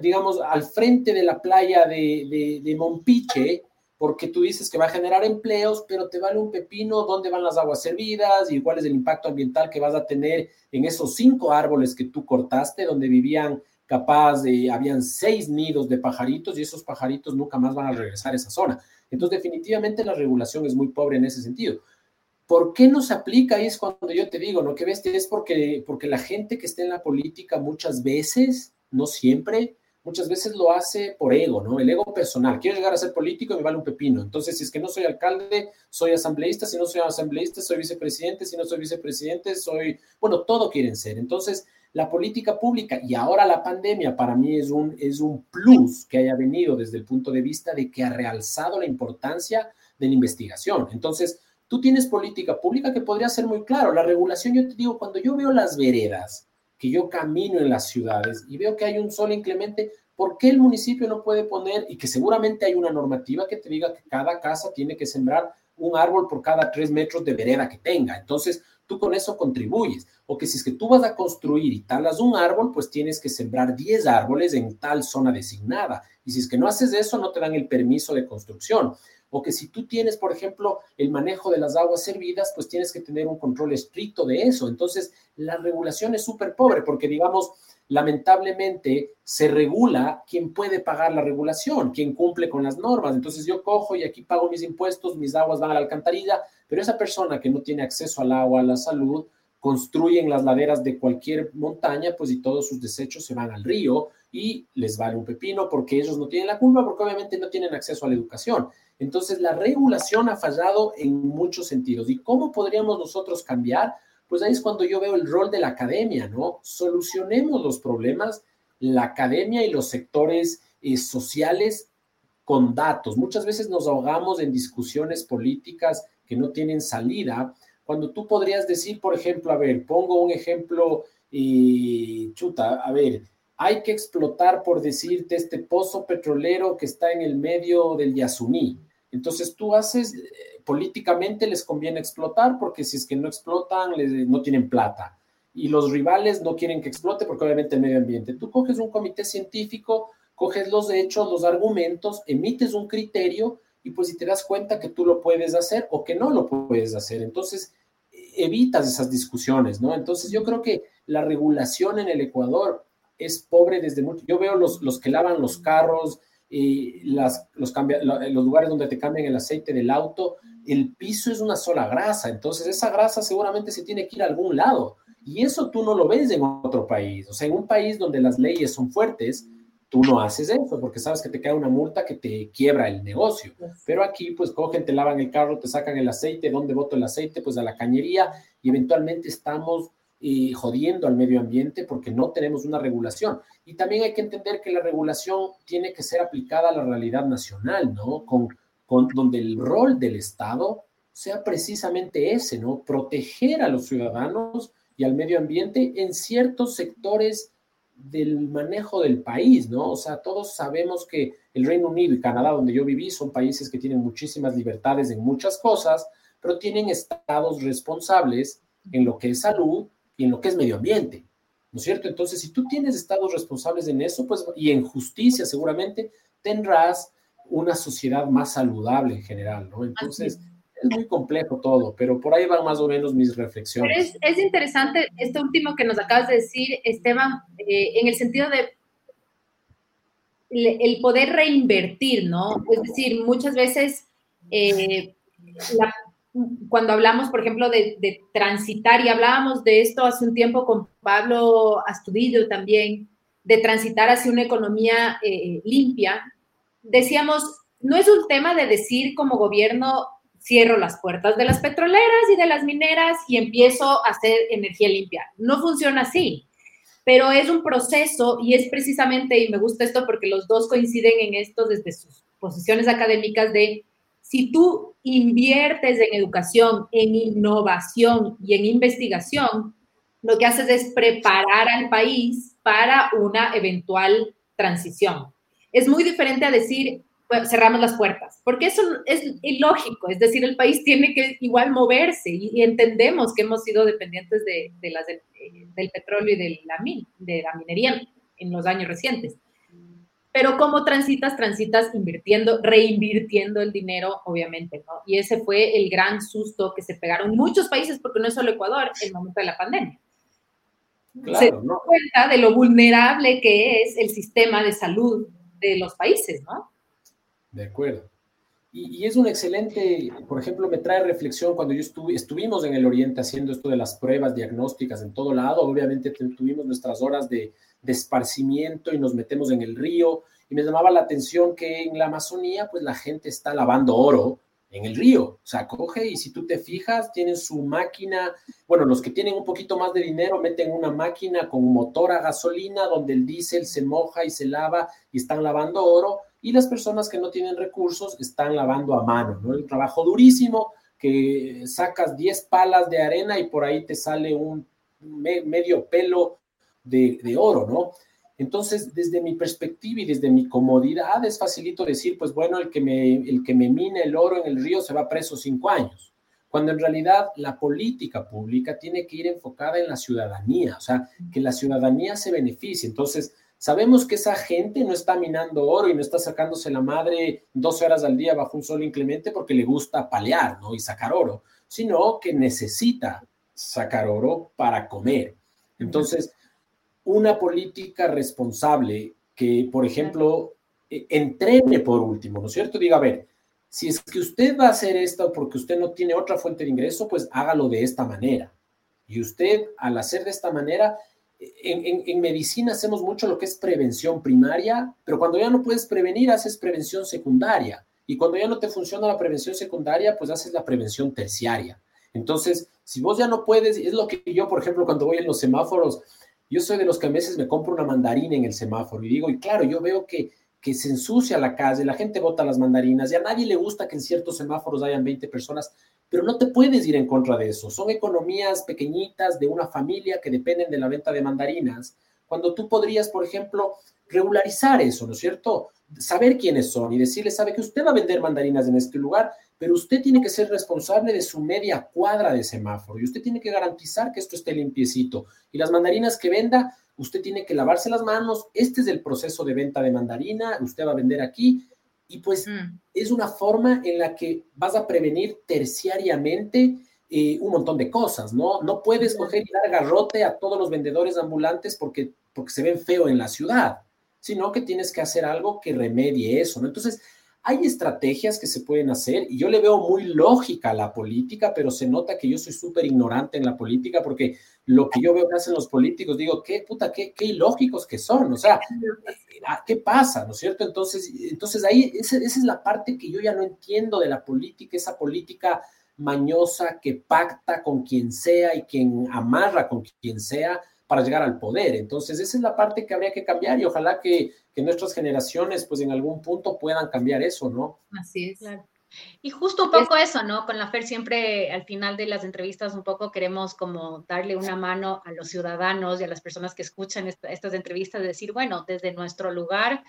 digamos, al frente de la playa de, de, de Mompiche, porque tú dices que va a generar empleos, pero te vale un pepino dónde van las aguas servidas y cuál es el impacto ambiental que vas a tener en esos cinco árboles que tú cortaste, donde vivían capaz de, habían seis nidos de pajaritos y esos pajaritos nunca más van a regresar a esa zona. Entonces, definitivamente la regulación es muy pobre en ese sentido. ¿Por qué no se aplica? Y es cuando yo te digo, ¿no? Que ves, es porque, porque la gente que está en la política muchas veces, no siempre, muchas veces lo hace por ego, ¿no? El ego personal. Quiero llegar a ser político y me vale un pepino. Entonces, si es que no soy alcalde, soy asambleísta. Si no soy asambleísta, soy vicepresidente. Si no soy vicepresidente, soy... Bueno, todo quieren ser. Entonces, la política pública y ahora la pandemia para mí es un, es un plus que haya venido desde el punto de vista de que ha realzado la importancia de la investigación. Entonces, tú tienes política pública que podría ser muy claro. La regulación, yo te digo, cuando yo veo las veredas, que yo camino en las ciudades y veo que hay un sol inclemente, ¿por qué el municipio no puede poner, y que seguramente hay una normativa que te diga que cada casa tiene que sembrar un árbol por cada tres metros de vereda que tenga? Entonces, tú con eso contribuyes. O que si es que tú vas a construir y talas un árbol, pues tienes que sembrar 10 árboles en tal zona designada. Y si es que no haces eso, no te dan el permiso de construcción o que si tú tienes, por ejemplo, el manejo de las aguas servidas, pues tienes que tener un control estricto de eso. Entonces, la regulación es súper pobre porque, digamos, lamentablemente se regula quién puede pagar la regulación, quién cumple con las normas. Entonces, yo cojo y aquí pago mis impuestos, mis aguas van a la alcantarilla, pero esa persona que no tiene acceso al agua, a la salud, construye en las laderas de cualquier montaña, pues y todos sus desechos se van al río y les vale un pepino porque ellos no tienen la culpa, porque obviamente no tienen acceso a la educación. Entonces, la regulación ha fallado en muchos sentidos. ¿Y cómo podríamos nosotros cambiar? Pues ahí es cuando yo veo el rol de la academia, ¿no? Solucionemos los problemas, la academia y los sectores eh, sociales con datos. Muchas veces nos ahogamos en discusiones políticas que no tienen salida, cuando tú podrías decir, por ejemplo, a ver, pongo un ejemplo y chuta, a ver, hay que explotar, por decirte, este pozo petrolero que está en el medio del Yasuní. Entonces tú haces, eh, políticamente les conviene explotar porque si es que no explotan, no tienen plata. Y los rivales no quieren que explote porque obviamente el medio ambiente. Tú coges un comité científico, coges los hechos, los argumentos, emites un criterio y pues si te das cuenta que tú lo puedes hacer o que no lo puedes hacer, entonces evitas esas discusiones, ¿no? Entonces yo creo que la regulación en el Ecuador es pobre desde mucho. Yo veo los, los que lavan los carros, y las, los, los lugares donde te cambian el aceite del auto, el piso es una sola grasa, entonces esa grasa seguramente se tiene que ir a algún lado. Y eso tú no lo ves en otro país. O sea, en un país donde las leyes son fuertes, tú no haces eso porque sabes que te cae una multa que te quiebra el negocio. Pero aquí, pues cogen, te lavan el carro, te sacan el aceite. ¿Dónde boto el aceite? Pues a la cañería y eventualmente estamos y jodiendo al medio ambiente porque no tenemos una regulación. Y también hay que entender que la regulación tiene que ser aplicada a la realidad nacional, ¿no? Con, con donde el rol del Estado sea precisamente ese, ¿no? Proteger a los ciudadanos y al medio ambiente en ciertos sectores del manejo del país, ¿no? O sea, todos sabemos que el Reino Unido y Canadá, donde yo viví, son países que tienen muchísimas libertades en muchas cosas, pero tienen estados responsables en lo que es salud, y en lo que es medio ambiente. ¿no es cierto? Entonces, si tú tienes estados responsables en eso, pues, y en justicia seguramente, tendrás una sociedad más saludable en general, ¿no? Entonces, es muy complejo todo, pero por ahí van más o menos mis reflexiones. Es, es, interesante esto último que nos acabas de decir, Esteban, eh, en el sentido de el poder reinvertir, ¿no? Es decir, muchas veces eh, cuando hablamos, por ejemplo, de, transitar, y hablábamos de esto hace un tiempo con Pablo Astudillo también, de transitar hacia una economía eh, limpia, decíamos, no es un tema de decir como gobierno, cierro las puertas de las petroleras y de las mineras y empiezo a hacer energía limpia. No funciona así pero es un proceso y es precisamente, y me gusta esto porque los dos coinciden en esto desde sus posiciones académicas de si tú inviertes en educación, en innovación y en investigación, lo que haces es preparar al país para una eventual transición. Es muy diferente a decir, cerramos las puertas, porque eso es ilógico, es decir, el país tiene que igual moverse y, entendemos que hemos sido dependientes de, las, del petróleo y de la, de la minería en los años recientes. Pero ¿cómo transitas? Transitas invirtiendo, reinvirtiendo el dinero, obviamente, ¿no? Y ese fue el gran susto que se pegaron muchos países, porque no es solo Ecuador, en el momento de la pandemia. Claro, se dan cuenta de lo vulnerable que es el sistema de salud de los países, ¿no? De acuerdo. Y, es un excelente, por ejemplo, me trae reflexión cuando yo estuve, estuvimos en el Oriente haciendo esto de las pruebas diagnósticas en todo lado, obviamente tuvimos nuestras horas de, de esparcimiento y nos metemos en el río y me llamaba la atención que en la Amazonía pues la gente está lavando oro en el río, o sea, coge y si tú te fijas, tienen su máquina, bueno, los que tienen un poquito más de dinero meten una máquina con motor a gasolina donde el diésel se moja y se lava y están lavando oro y las personas que no tienen recursos están lavando a mano, ¿no? El trabajo durísimo que sacas 10 palas de arena y por ahí te sale un medio pelo de, de, oro, ¿no? Entonces, desde mi perspectiva y desde mi comodidad, es facilito decir, pues bueno, el que me, el que me mine el oro en el río se va preso cinco años, cuando en realidad la política pública tiene que ir enfocada en la ciudadanía, o sea, que la ciudadanía se beneficie. Entonces, Sabemos que esa gente no está minando oro y no está sacándose la madre 12 horas al día bajo un sol inclemente porque le gusta palear, ¿no? Y sacar oro, sino que necesita sacar oro para comer. Entonces, una política responsable que, por ejemplo, e, entrene por último, ¿no es cierto? Diga, a ver, si es que usted va a hacer esto porque usted no tiene otra fuente de ingreso, pues hágalo de esta manera. Y usted, al hacer de esta manera, en, medicina hacemos mucho lo que es prevención primaria, pero cuando ya no puedes prevenir, haces prevención secundaria. Y cuando ya no te funciona la prevención secundaria, pues haces la prevención terciaria. Entonces, si vos ya no puedes, es lo que yo, por ejemplo, cuando voy en los semáforos, yo soy de los que a veces me compro una mandarina en el semáforo y digo, y claro, yo veo que, que se ensucia la calle, la gente bota las mandarinas y a nadie le gusta que en ciertos semáforos hayan 20 personas, pero no te puedes ir en contra de eso. Son economías pequeñitas de una familia que dependen de la venta de mandarinas, cuando tú podrías, por ejemplo, regularizar eso, ¿no es cierto? Saber quiénes son y decirles, sabe que usted va a vender mandarinas en este lugar, pero usted tiene que ser responsable de su media cuadra de semáforo y usted tiene que garantizar que esto esté limpiecito. Y las mandarinas que venda, usted tiene que lavarse las manos. Este es el proceso de venta de mandarina, usted va a vender aquí y pues mm. es una forma en la que vas a prevenir terciariamente eh, un montón de cosas, ¿no? No puedes coger y dar garrote a todos los vendedores ambulantes porque, porque se ven feo en la ciudad, sino que tienes que hacer algo que remedie eso, ¿no? Entonces, hay estrategias que se pueden hacer y yo le veo muy lógica a la política, pero se nota que yo soy súper ignorante en la política porque lo que yo veo que hacen los políticos, digo, qué puta, qué, qué ilógicos que son, o sea, ¿qué pasa? ¿No es cierto? Entonces, entonces ahí, esa, esa es la parte que yo ya no entiendo de la política, esa política mañosa que pacta con quien sea y quien amarra con quien sea para llegar al poder. Entonces, esa es la parte que habría que cambiar y ojalá que, que nuestras generaciones, pues en algún punto puedan cambiar eso, ¿no? Así es. Claro. Y justo un poco eso, ¿no? Con la FER siempre al final de las entrevistas un poco queremos como darle una mano a los ciudadanos y a las personas que escuchan estas entrevistas, decir, bueno, desde nuestro lugar,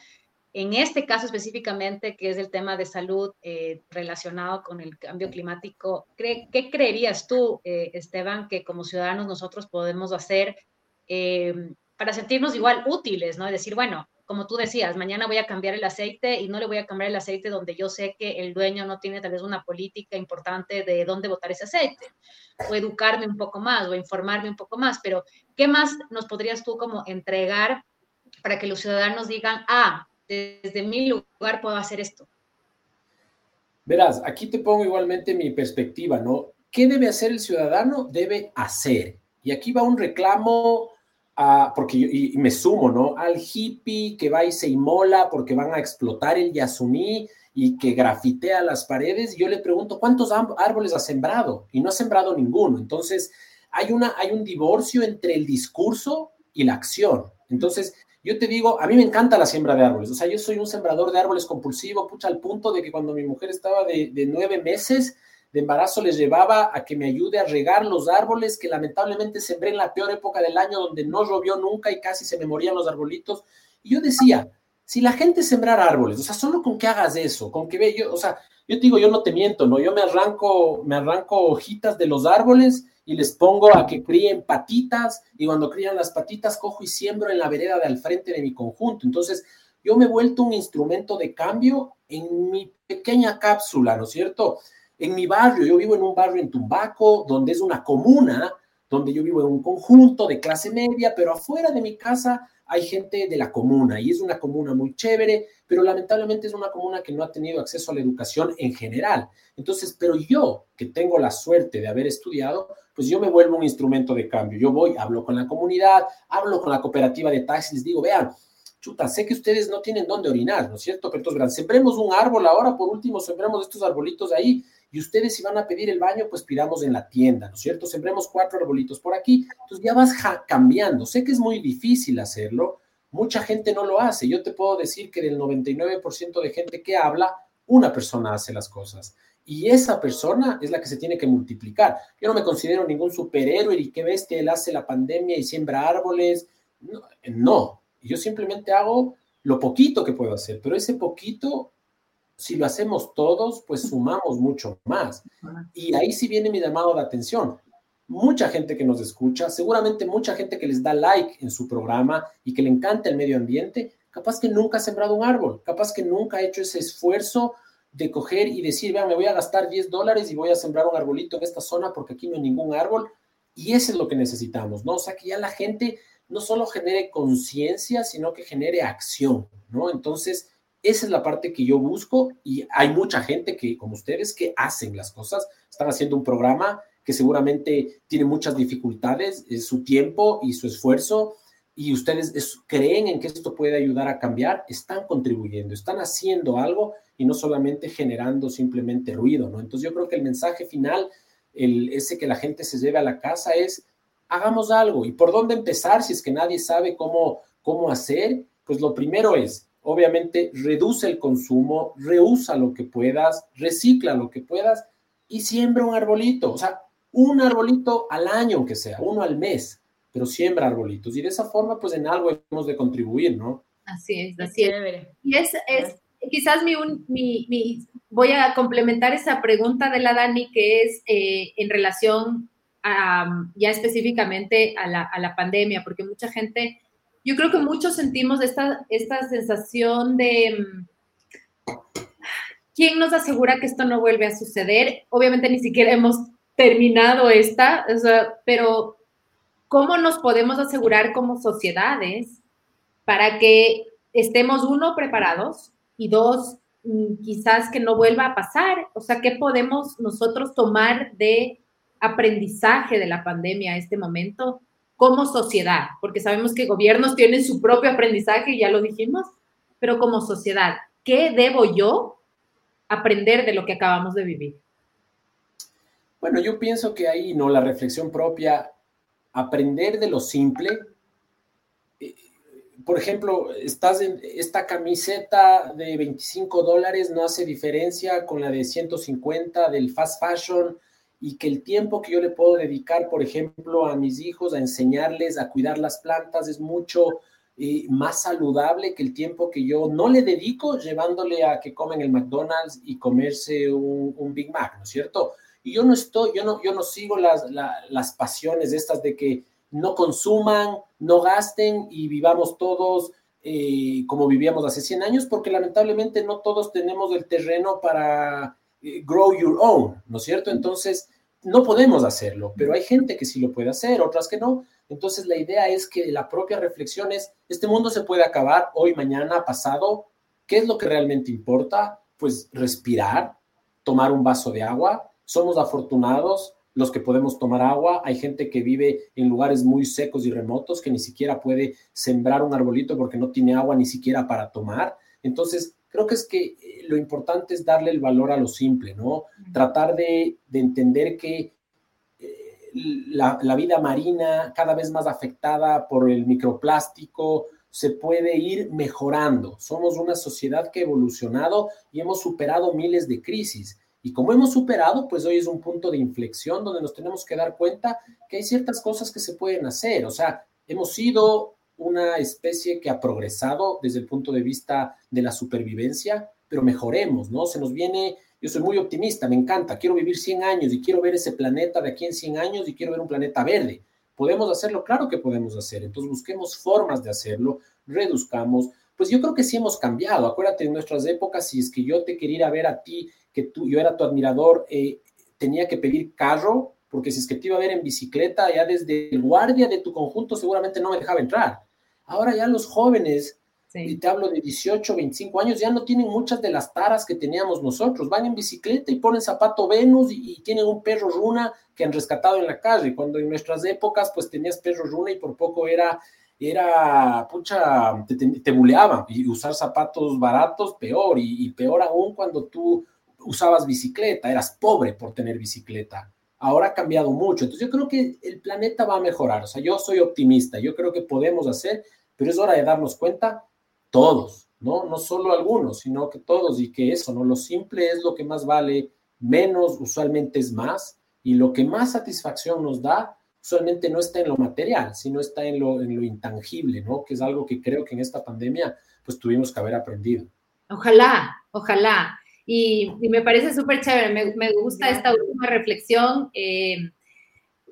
en este caso específicamente, que es el tema de salud eh, relacionado con el cambio climático, ¿qué creerías tú, eh, Esteban, que como ciudadanos nosotros podemos hacer eh, para sentirnos igual útiles, ¿no? Es decir, bueno, como tú decías, mañana voy a cambiar el aceite y no le voy a cambiar el aceite donde yo sé que el dueño no tiene tal vez una política importante de dónde botar ese aceite, o educarme un poco más, o informarme un poco más, pero ¿qué más nos podrías tú como entregar para que los ciudadanos digan, ah, desde mi lugar puedo hacer esto? Verás, aquí te pongo igualmente mi perspectiva, ¿no? ¿Qué debe hacer el ciudadano? Debe hacer. Y aquí va un reclamo porque y, me sumo, ¿no? Al hippie que va y se inmola porque van a explotar el Yasuní y que grafitea las paredes. Yo le pregunto, ¿cuántos árboles ha sembrado? Y no ha sembrado ninguno. Entonces, hay, una, hay un divorcio entre el discurso y la acción. Entonces, yo te digo, a mí me encanta la siembra de árboles. O sea, yo soy un sembrador de árboles compulsivo, pucha, al punto de que cuando mi mujer estaba de, de nueve meses, de embarazo les llevaba a que me ayude a regar los árboles que lamentablemente sembré en la peor época del año donde no llovió nunca y casi se me morían los arbolitos. Y yo decía, si la gente sembrara árboles, o sea, solo con que hagas eso, con que ve yo, o sea, yo te digo, yo no te miento, ¿no? Yo me arranco, me arranco hojitas de los árboles y les pongo a que críen patitas y cuando crían las patitas cojo y siembro en la vereda de al frente de mi conjunto. Entonces, yo me he vuelto un instrumento de cambio en mi pequeña cápsula, ¿no es cierto? En mi barrio, yo vivo en un barrio en Tumbaco, donde es una comuna, donde yo vivo en un conjunto de clase media, pero afuera de mi casa hay gente de la comuna y es una comuna muy chévere, pero lamentablemente es una comuna que no ha tenido acceso a la educación en general. Entonces, pero yo, que tengo la suerte de haber estudiado, pues yo me vuelvo un instrumento de cambio. Yo voy, hablo con la comunidad, hablo con la cooperativa de taxis, digo, vean, chuta, sé que ustedes no tienen dónde orinar, ¿no es cierto? Pero entonces, sembremos un árbol ahora, por último, sembremos estos arbolitos ahí y ustedes si van a pedir el baño, pues pidamos en la tienda, ¿no es cierto? Sembremos cuatro arbolitos por aquí, entonces ya vas cambiando. Sé que es muy difícil hacerlo, mucha gente no lo hace. Yo te puedo decir que del 99% de gente que habla, una persona hace las cosas. Y esa persona es la que se tiene que multiplicar. Yo no me considero ningún superhéroe y qué bestia él hace la pandemia y siembra árboles. No, no, yo simplemente hago lo poquito que puedo hacer, pero ese poquito si lo hacemos todos, pues sumamos mucho más. Y ahí sí viene mi llamado de atención. Mucha gente que nos escucha, seguramente mucha gente que les da like en su programa y que le encanta el medio ambiente, capaz que nunca ha sembrado un árbol, capaz que nunca ha hecho ese esfuerzo de coger y decir, vean, me voy a gastar 10 dólares y voy a sembrar un arbolito en esta zona porque aquí no hay ningún árbol. Y eso es lo que necesitamos, ¿no? O sea, que ya la gente no solo genere conciencia, sino que genere acción, ¿no? Entonces, esa es la parte que yo busco y hay mucha gente que, como ustedes, que hacen las cosas, están haciendo un programa que seguramente tiene muchas dificultades, es su tiempo y su esfuerzo, y ustedes creen en que esto puede ayudar a cambiar, están contribuyendo, están haciendo algo y no solamente generando simplemente ruido, ¿no? Entonces yo creo que el mensaje final, el, ese que la gente se lleve a la casa es, hagamos algo. ¿Y por dónde empezar si es que nadie sabe cómo, cómo hacer? Pues lo primero es, obviamente reduce el consumo, reusa lo que puedas, recicla lo que puedas y siembra un arbolito, o sea, un arbolito al año, aunque sea, uno al mes, pero siembra arbolitos y de esa forma, pues en algo hemos de contribuir, ¿no? Así es, así es. Y es, es quizás mi, mi, voy a complementar esa pregunta de la Dani, que es eh, en relación a, ya específicamente a la, a la pandemia, porque mucha gente yo creo que muchos sentimos esta, esta sensación de mm, quién nos asegura que esto no vuelve a suceder. Obviamente ni siquiera hemos terminado esta, pero ¿cómo nos podemos asegurar como sociedades para que estemos, uno, preparados y dos, mm, quizás que no vuelva a pasar? O sea, ¿qué podemos nosotros tomar de aprendizaje de la pandemia a este momento como sociedad, porque sabemos que gobiernos tienen su propio aprendizaje, ya lo dijimos, pero como sociedad, ¿qué debo yo aprender de lo que acabamos de vivir? Bueno, yo pienso que ahí, ¿no? La reflexión propia, aprender de lo simple. Eh, por ejemplo, estás en esta camiseta de 25 dólares no hace diferencia con la de 150 del fast fashion y que el tiempo que yo le puedo dedicar, por ejemplo, a mis hijos, a enseñarles a cuidar las plantas, es mucho eh, más saludable que el tiempo que yo no le dedico llevándole a que comen el McDonald's y comerse un, Big Mac, ¿no es cierto? Y yo no estoy, yo no, yo no sigo las, las pasiones estas de que no consuman, no gasten y vivamos todos eh, como vivíamos hace 100 años, porque lamentablemente no todos tenemos el terreno para grow your own, ¿no es cierto? Entonces, no podemos hacerlo, pero hay gente que sí lo puede hacer, otras que no. Entonces, la idea es que la propia reflexión es, este mundo se puede acabar hoy, mañana, pasado. ¿Qué es lo que realmente importa? Pues respirar, tomar un vaso de agua. Somos afortunados los que podemos tomar agua. Hay gente que vive en lugares muy secos y remotos que ni siquiera puede sembrar un arbolito porque no tiene agua ni siquiera para tomar. Entonces, creo que es que eh, lo importante es darle el valor a lo simple, ¿no? Tratar de, entender que eh, la, la, vida marina, cada vez más afectada por el microplástico, se puede ir mejorando. Somos una sociedad que ha evolucionado y hemos superado miles de crisis. Y como hemos superado, pues hoy es un punto de inflexión donde nos tenemos que dar cuenta que hay ciertas cosas que se pueden hacer. O sea, hemos sido una especie que ha progresado desde el punto de vista de la supervivencia, pero mejoremos, ¿no? Se nos viene, yo soy muy optimista, me encanta, quiero vivir 100 años y quiero ver ese planeta de aquí en 100 años y quiero ver un planeta verde. ¿Podemos hacerlo? Claro que podemos hacer. Entonces busquemos formas de hacerlo, reduzcamos. Pues yo creo que sí hemos cambiado. Acuérdate de nuestras épocas, si es que yo te quería ir a ver a ti que tú, yo era tu admirador, eh, tenía que pedir carro, porque si es que te iba a ver en bicicleta, ya desde el guardia de tu conjunto seguramente no me dejaba entrar. Ahora ya los jóvenes, y te hablo de 18, 25 años, ya no tienen muchas de las taras que teníamos nosotros. Van en bicicleta y ponen zapato Venus y, tienen un perro runa que han rescatado en la calle. Cuando en nuestras épocas, pues tenías perro runa y por poco era era, pucha, te, te, buleaban y usar zapatos baratos, peor, y, y, peor aún cuando tú usabas bicicleta, eras pobre por tener bicicleta. Ahora ha cambiado mucho. Entonces yo creo que el planeta va a mejorar. O sea, yo soy optimista. Yo creo que podemos hacer, pero es hora de darnos cuenta todos, ¿no? No solo algunos, sino que todos y que eso, ¿no? Lo simple es lo que más vale, menos usualmente es más y lo que más satisfacción nos da usualmente no está en lo material, sino está en lo, en lo intangible, ¿no? Que es algo que creo que en esta pandemia pues tuvimos que haber aprendido. Ojalá, ojalá. Y, me parece súper chévere, me, gusta esta última reflexión. Eh,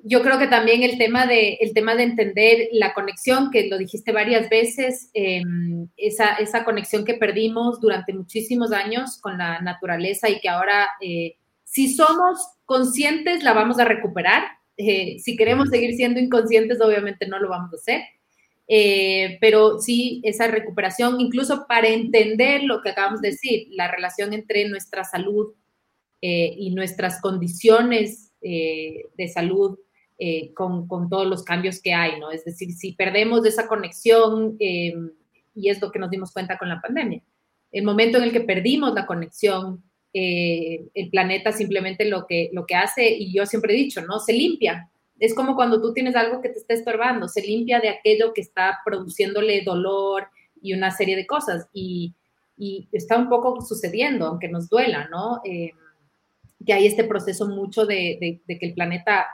yo creo que también el tema de, el tema de entender la conexión, que lo dijiste varias veces, em, esa, esa, conexión que perdimos durante muchísimos años con la naturaleza y que ahora, eh, si somos conscientes, la vamos a recuperar. Eh, si queremos seguir siendo inconscientes, obviamente no lo vamos a hacer. Eh, pero sí esa recuperación, incluso para entender lo que acabamos de decir, la relación entre nuestra salud eh, y nuestras condiciones eh, de salud con, con, todos los cambios que hay, ¿no? Es decir, si perdemos esa conexión, y es lo que nos dimos cuenta con la pandemia, el momento en el que perdimos la conexión, el planeta simplemente lo que, lo que hace, y yo siempre he dicho, ¿no? Se limpia, es como cuando tú tienes algo que te está estorbando, se limpia de aquello que está produciéndole dolor y una serie de cosas. Y, está un poco sucediendo, aunque nos duela, ¿no? Eh, que hay este proceso mucho de, que el planeta,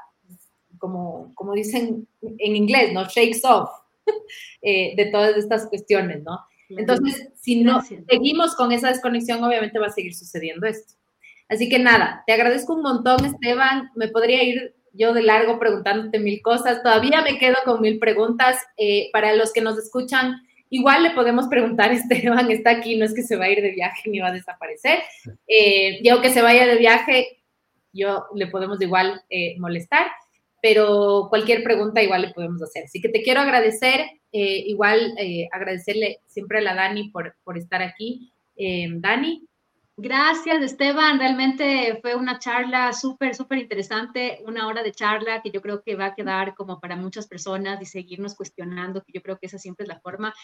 como, como dicen en inglés, ¿no? Shakes off eh, de todas estas cuestiones, ¿no? Entonces, si no seguimos con esa desconexión, obviamente va a seguir sucediendo esto. Así que nada, te agradezco un montón, Esteban. Me podría ir yo de largo preguntándote mil cosas. Todavía me quedo con mil preguntas. Eh, para los que nos escuchan, igual le podemos preguntar, Esteban está aquí, no es que se va a ir de viaje ni va a desaparecer. Eh, y aunque se vaya de viaje, yo le podemos igual eh, molestar, pero cualquier pregunta igual le podemos hacer. Así que te quiero agradecer, igual agradecerle siempre a la Dani por, por estar aquí. Dani, Gracias, Esteban. Realmente fue una charla súper, súper interesante, una hora de charla que yo creo que va a quedar como para muchas personas y seguirnos cuestionando, que yo creo que esa siempre es la forma.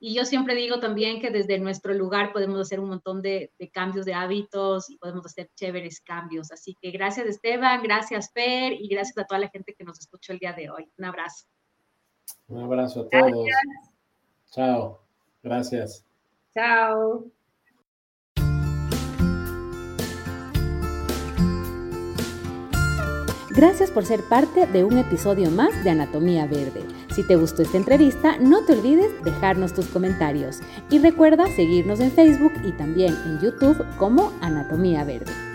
Y yo siempre digo también que desde nuestro lugar podemos hacer un montón de, cambios de hábitos y podemos hacer chéveres cambios. Así que gracias, Esteban, gracias, Fer, y gracias a toda la gente que nos escuchó el día de hoy. Un abrazo. Un abrazo a todos. Chao. Gracias. Chao. Gracias por ser parte de un episodio más de Anatomía Verde. Si te gustó esta entrevista, no te olvides dejarnos tus comentarios y recuerda seguirnos en Facebook y también en YouTube como Anatomía Verde.